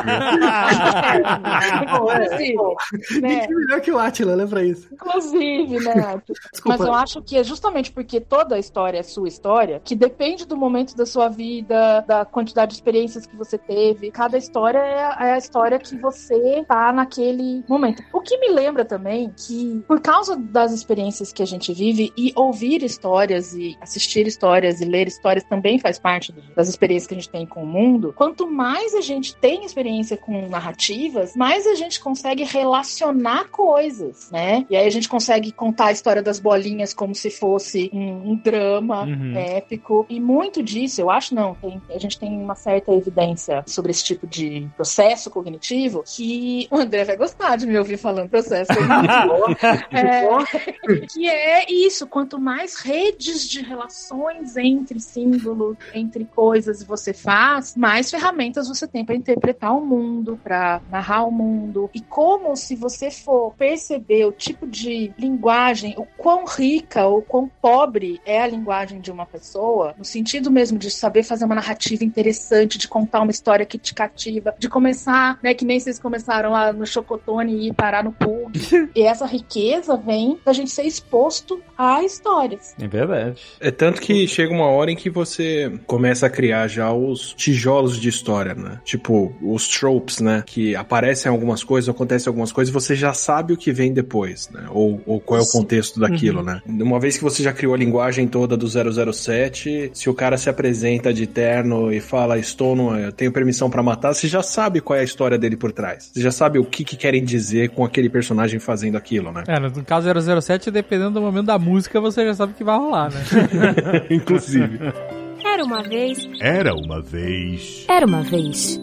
Inclusive, né? <laughs> Ninguém melhor que o Atila, lembra isso. Inclusive, né? Desculpa. Mas eu acho que é justamente porque toda a história é sua história, que depende do momento da sua vida, da quantidade de experiências que você teve. Cada história é a, é a história que você tá naquele momento. O que me lembra também que, por causa das experiências que a gente vive, e ouvir histórias e assistir histórias e ler histórias também faz parte das experiências que a gente tem com o mundo, quanto mais a gente tem experiência com narrativas, mais a gente consegue relacionar coisas, né? E aí a gente consegue contar a história das bolinhas como se fosse um, um drama Uhum. épico. E muito disso, eu acho, não, tem- a gente tem uma certa evidência sobre esse tipo de processo cognitivo que o André vai gostar de me ouvir falando processo cognitivo. <laughs> É, que é isso, quanto mais redes de relações entre símbolos, entre coisas você faz, mais ferramentas você tem para interpretar o mundo, para narrar o mundo. E como se você for perceber o tipo de linguagem, o quão rica ou quão pobre é a linguagem de uma pessoa, no sentido mesmo de saber fazer uma narrativa interessante, de contar uma história que te cativa, de começar, né, que nem vocês começaram lá no Chocotone e parar no Pug. <laughs> e essa riqueza vem da gente ser exposto a histórias. É verdade. É tanto que chega uma hora em que você começa a criar já os tijolos de história, né? Tipo, os tropes, né? Que aparecem algumas coisas, acontecem algumas coisas, você já sabe o que vem depois, né? Ou, ou qual é o contexto daquilo, Uhum. né? Uma vez que você já criou a linguagem toda do 007, se o cara se apresenta de terno e fala, estou no, eu tenho permissão pra matar, você já sabe qual é a história dele por trás. Você já sabe o que, que querem dizer com aquele personagem fazendo aquilo, né? É, no caso 007, dependendo do momento da música, você já sabe o que vai rolar, né? <laughs> Inclusive. Era uma vez. Era uma vez. Era uma vez.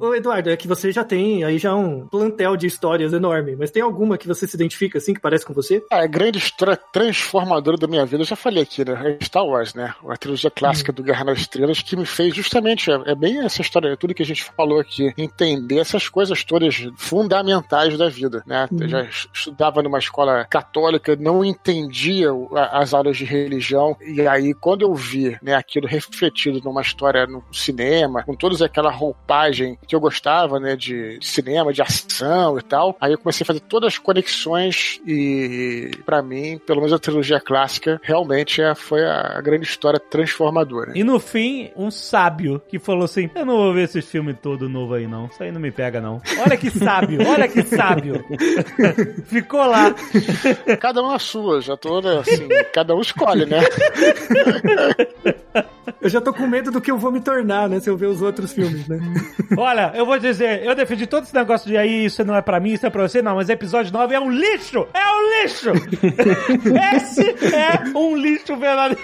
Ô, Eduardo, é que você já tem aí já um plantel de histórias enorme, mas tem alguma que você se identifica assim, que parece com você? A grande história transformadora da minha vida, eu já falei aqui, né? É Star Wars, né? A trilogia clássica do Guerra nas Estrelas, que me fez justamente, é, é bem essa história, tudo que a gente falou aqui, entender essas coisas todas fundamentais da vida, né? Eu já es- estudava numa escola católica, não entendia as aulas de religião, e aí quando eu vi, né, aquilo refletido numa história no cinema, com toda aquela roupagem que eu gostava, né, de, de cinema, de ação e tal, aí eu comecei a fazer todas as conexões e pra mim, pelo menos a trilogia clássica, realmente é, foi a grande história transformadora. E no fim, um sábio que falou assim: Eu não vou ver esses filmes todo novo aí, não. Isso aí não me pega, não. Olha que sábio, olha que sábio. <laughs> Ficou lá. Cada um a sua, já tô, né, assim, cada um escolhe, né? <laughs> Eu já tô com medo do que eu vou me tornar, né, se eu ver os outros filmes, né? <laughs> Olha, eu vou dizer, eu defendi todo esse negócio de aí, isso não é pra mim, isso é pra você, não, mas episódio 9 é um lixo! É um lixo! <laughs> Esse é um lixo verdadeiro.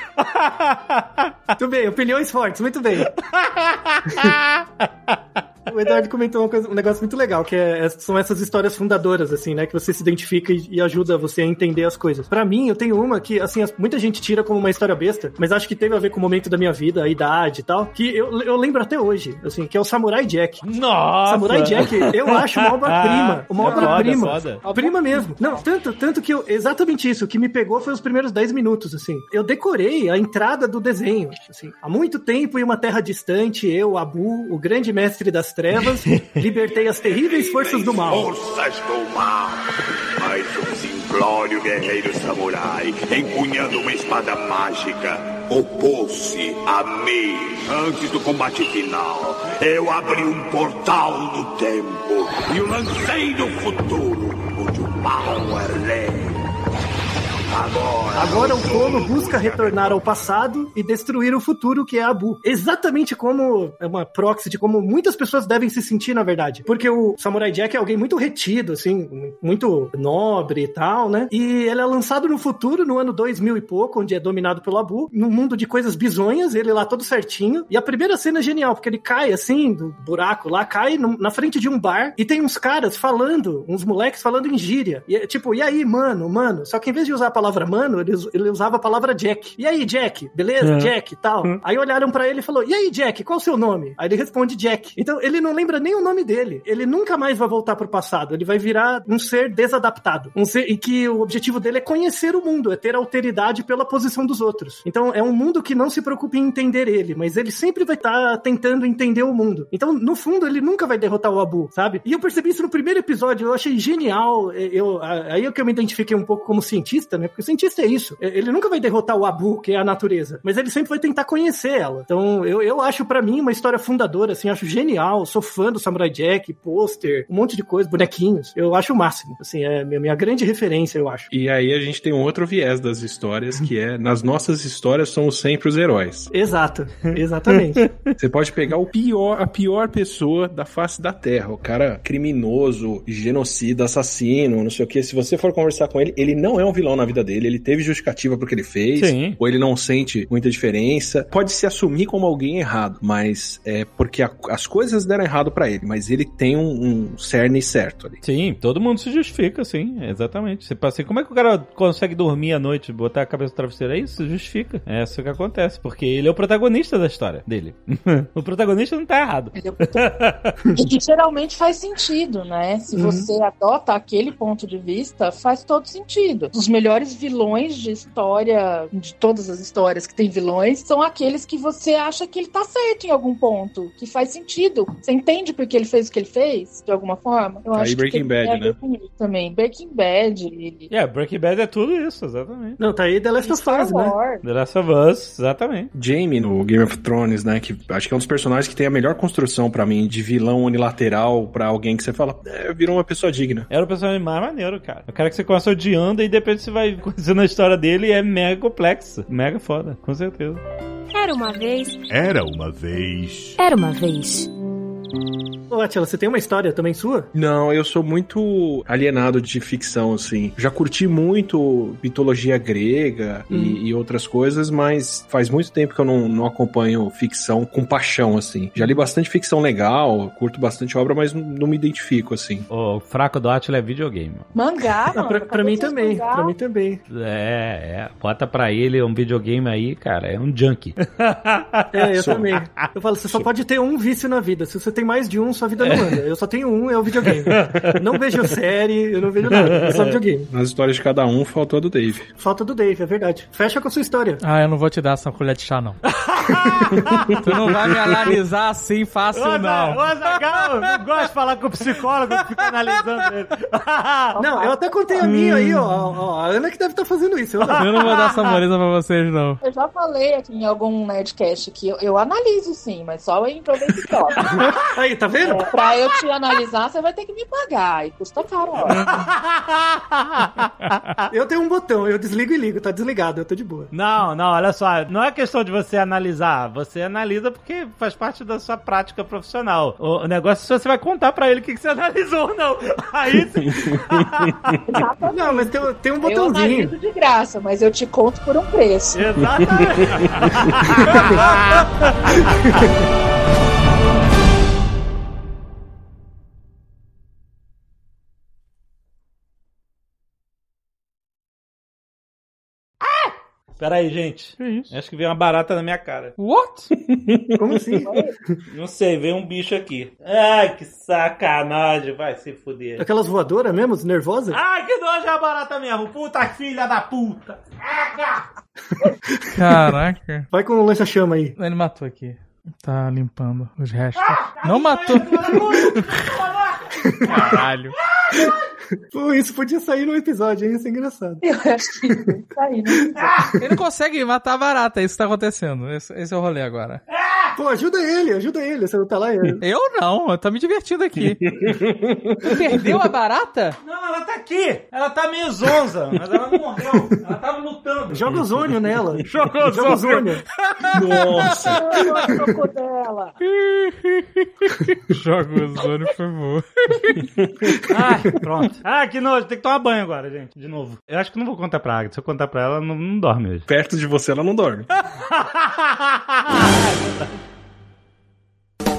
Muito bem, opiniões fortes, muito bem. <laughs> O Eduardo comentou uma coisa- um negócio muito legal, que é- são essas histórias fundadoras, assim, né? Que você se identifica e, e ajuda você a entender as coisas. Pra mim, eu tenho uma que, assim, as- muita gente tira como uma história besta, mas acho que teve a ver com o momento da minha vida, a idade e tal, que eu, eu lembro até hoje, assim, que é o Samurai Jack. Nossa! Samurai Jack, eu acho uma obra-prima. <laughs> Uma É foda, obra-prima. Prima mesmo. Não, tanto, tanto que eu, exatamente isso, o que me pegou foi os primeiros 10 minutos, assim. Eu decorei a entrada do desenho, assim. Há muito tempo, em uma terra distante, eu, Abu, o grande mestre das trevas, libertei as terríveis forças do mal. Forças do mal. Mais um simplório guerreiro samurai, empunhando uma espada mágica, opôs-se a mim. Antes do combate final, eu abri um portal no tempo e o lancei no futuro, onde o mal é lei. Agora Agora o Kono busca retornar ao passado e destruir o futuro, que é Abu. Exatamente como é uma proxy de como muitas pessoas devem se sentir, na verdade. Porque o Samurai Jack é alguém muito retido, assim, muito nobre e tal, né? E ele é lançado no futuro, no ano 2000 e pouco, onde é dominado pelo Abu, num mundo de coisas bizonhas, ele lá todo certinho. E a primeira cena é genial, porque ele cai assim, do buraco lá, cai no- na frente de um bar e tem uns caras falando, uns moleques falando em gíria. E é tipo, e aí, mano, mano? Só que em vez de usar a palavra mano, ele, ele usava a palavra Jack. E aí, Jack? Beleza? É. Jack e tal. Aí olharam pra ele e falou: E aí, Jack, qual o seu nome? Aí ele responde Jack. Então ele não lembra nem o nome dele. Ele nunca mais vai voltar pro passado. Ele vai virar um ser desadaptado. Um ser e que o objetivo dele é conhecer o mundo, é ter alteridade pela posição dos outros. Então é um mundo que não se preocupa em entender ele, mas ele sempre vai estar tentando entender o mundo. Então, no fundo, ele nunca vai derrotar o Abu, sabe? E eu percebi isso no primeiro episódio, eu achei genial. Eu, aí é que eu me identifiquei um pouco como cientista, né? Porque o cientista é isso. Ele nunca vai derrotar o Abu, que é a natureza, mas ele sempre vai tentar conhecer ela. Então, eu, eu acho pra mim uma história fundadora, assim, acho genial. Sou fã do Samurai Jack, pôster, um monte de coisa, bonequinhos. Eu acho o máximo. Assim, é minha, minha grande referência, eu acho. E aí a gente tem um outro viés das histórias, que é nas nossas histórias somos sempre os heróis. Exato, exatamente. <laughs> Você pode pegar o pior, a pior pessoa da face da Terra, o cara criminoso, genocida, assassino, não sei o que. Se você for conversar com ele, ele não é um vilão na vida dele, ele teve justificativa pro que ele fez, Sim. ou ele não sente muita diferença. Pode se assumir como alguém errado, mas é porque a- as coisas deram errado pra ele, mas ele tem um, um cerne certo ali. Sim, todo mundo se justifica, sim, exatamente. Você passa assim, como é que o cara consegue dormir à noite, botar a cabeça no travesseiro? É isso, justifica. É isso que acontece, porque ele é o protagonista da história dele. <laughs> o protagonista não tá errado. <laughs> E que geralmente faz sentido, né? Se Uhum. você adota aquele ponto de vista, faz todo sentido. Os melhores vilões de história, de todas as histórias que tem vilões, são aqueles que você acha que ele tá certo em algum ponto, que faz sentido. Você entende porque ele fez o que ele fez, de alguma forma? Eu Aí acho Breaking que Bad, né? também. Breaking Bad, ele... É, Breaking Bad é tudo isso, exatamente. Não, tá aí The Last of Star Us, né? The Last of Us, exatamente. Jamie no Game of Thrones, né? Que acho que é um dos personagens que tem a melhor construção pra mim de vilão unilateral pra alguém que você fala, é, virou uma pessoa digna. Era o personagem mais maneiro, cara. O cara que você começa odiando e depois você vai <laughs> conhecendo a história dele e é mega complexo. Mega foda, com certeza. Era uma vez. Era uma vez. Era uma vez. Ô, Atila, você tem uma história também sua? Não, eu sou muito alienado de ficção, assim. Já curti muito mitologia grega e- Hum. e, outras coisas, mas faz muito tempo que eu não, não acompanho ficção com paixão, assim. Já li bastante ficção legal, curto bastante obra, mas não, não me identifico, assim. O fraco do Atila é videogame. Mangá, Ah, mano. pra, pra mim também, mangá. pra mim também. É, é. Bota pra ele um videogame aí, cara. É um junkie. <laughs> É, eu Sou. também. Eu falo, você só pode ter um vício na vida. Se você tem mais de um, sua vida não anda. Eu só tenho um, é o videogame. Não vejo <laughs> série, eu não vejo nada. É só videogame. Nas histórias de cada um, faltou a do Dave. Falta do Dave, é verdade. Fecha com a sua história. Ah, eu não vou te dar essa colher de chá, não. <laughs> tu não vai me analisar assim fácil, não. Não gosto de falar com o psicólogo que fica analisando ele. <laughs> Não, eu até contei a minha aí, ó. ó, A Ana que deve estar fazendo isso. Eu não. Eu não vou dar essa moleza pra vocês, não. Eu já falei aqui em algum Nerdcast que eu, eu analiso sim, mas só em proveito próprio. Aí, tá vendo? É, pra eu te analisar, você vai ter que me pagar. E custa caro, ó. <laughs> Eu tenho um botão, eu desligo e ligo, tá desligado, eu tô de boa. Não, não, olha só. Não é questão de você analisar. Você analisa porque faz parte da sua prática profissional. O, negócio é se você vai contar pra ele o que, que você analisou ou não. <laughs> Aí. Não, mas tem, tem um Eu botãozinho. analiso de graça, mas eu te conto por um preço. Exatamente. <laughs> Peraí, gente. Que isso? Acho que veio uma barata na minha cara. What? <laughs> Como assim? Não sei, veio um bicho aqui. Ai, que sacanagem. Vai se fuder. Aquelas voadoras mesmo, nervosas? Ai, que nojo é a barata mesmo. Puta filha da puta. <laughs> Caraca. Vai com o lança-chama aí. Ele matou aqui. Tá limpando os restos. Não matou. <laughs> Caralho. Pô, isso podia sair no episódio, hein? Isso é engraçado. Eu acho que né? Ele não consegue matar a barata, é isso tá acontecendo. Esse, esse é o rolê agora. Pô, ajuda ele, ajuda ele. Você não tá lá. Eu, eu não, eu tô me divertindo aqui. <laughs> Perdeu a barata? Não, ela tá aqui. Ela tá meio zonza, mas ela não morreu. Ela tava lutando. Joga ozônio nela. Joga Joga ozônio. Nossa. dela. Joga o ozônio, <laughs> por favor. <laughs> Ai, pronto. Ah, que nojo. Tem que tomar banho agora, gente. De novo. Eu acho que não vou contar pra Agatha. Se eu contar pra ela, não, não dorme hoje. Perto de você ela não dorme.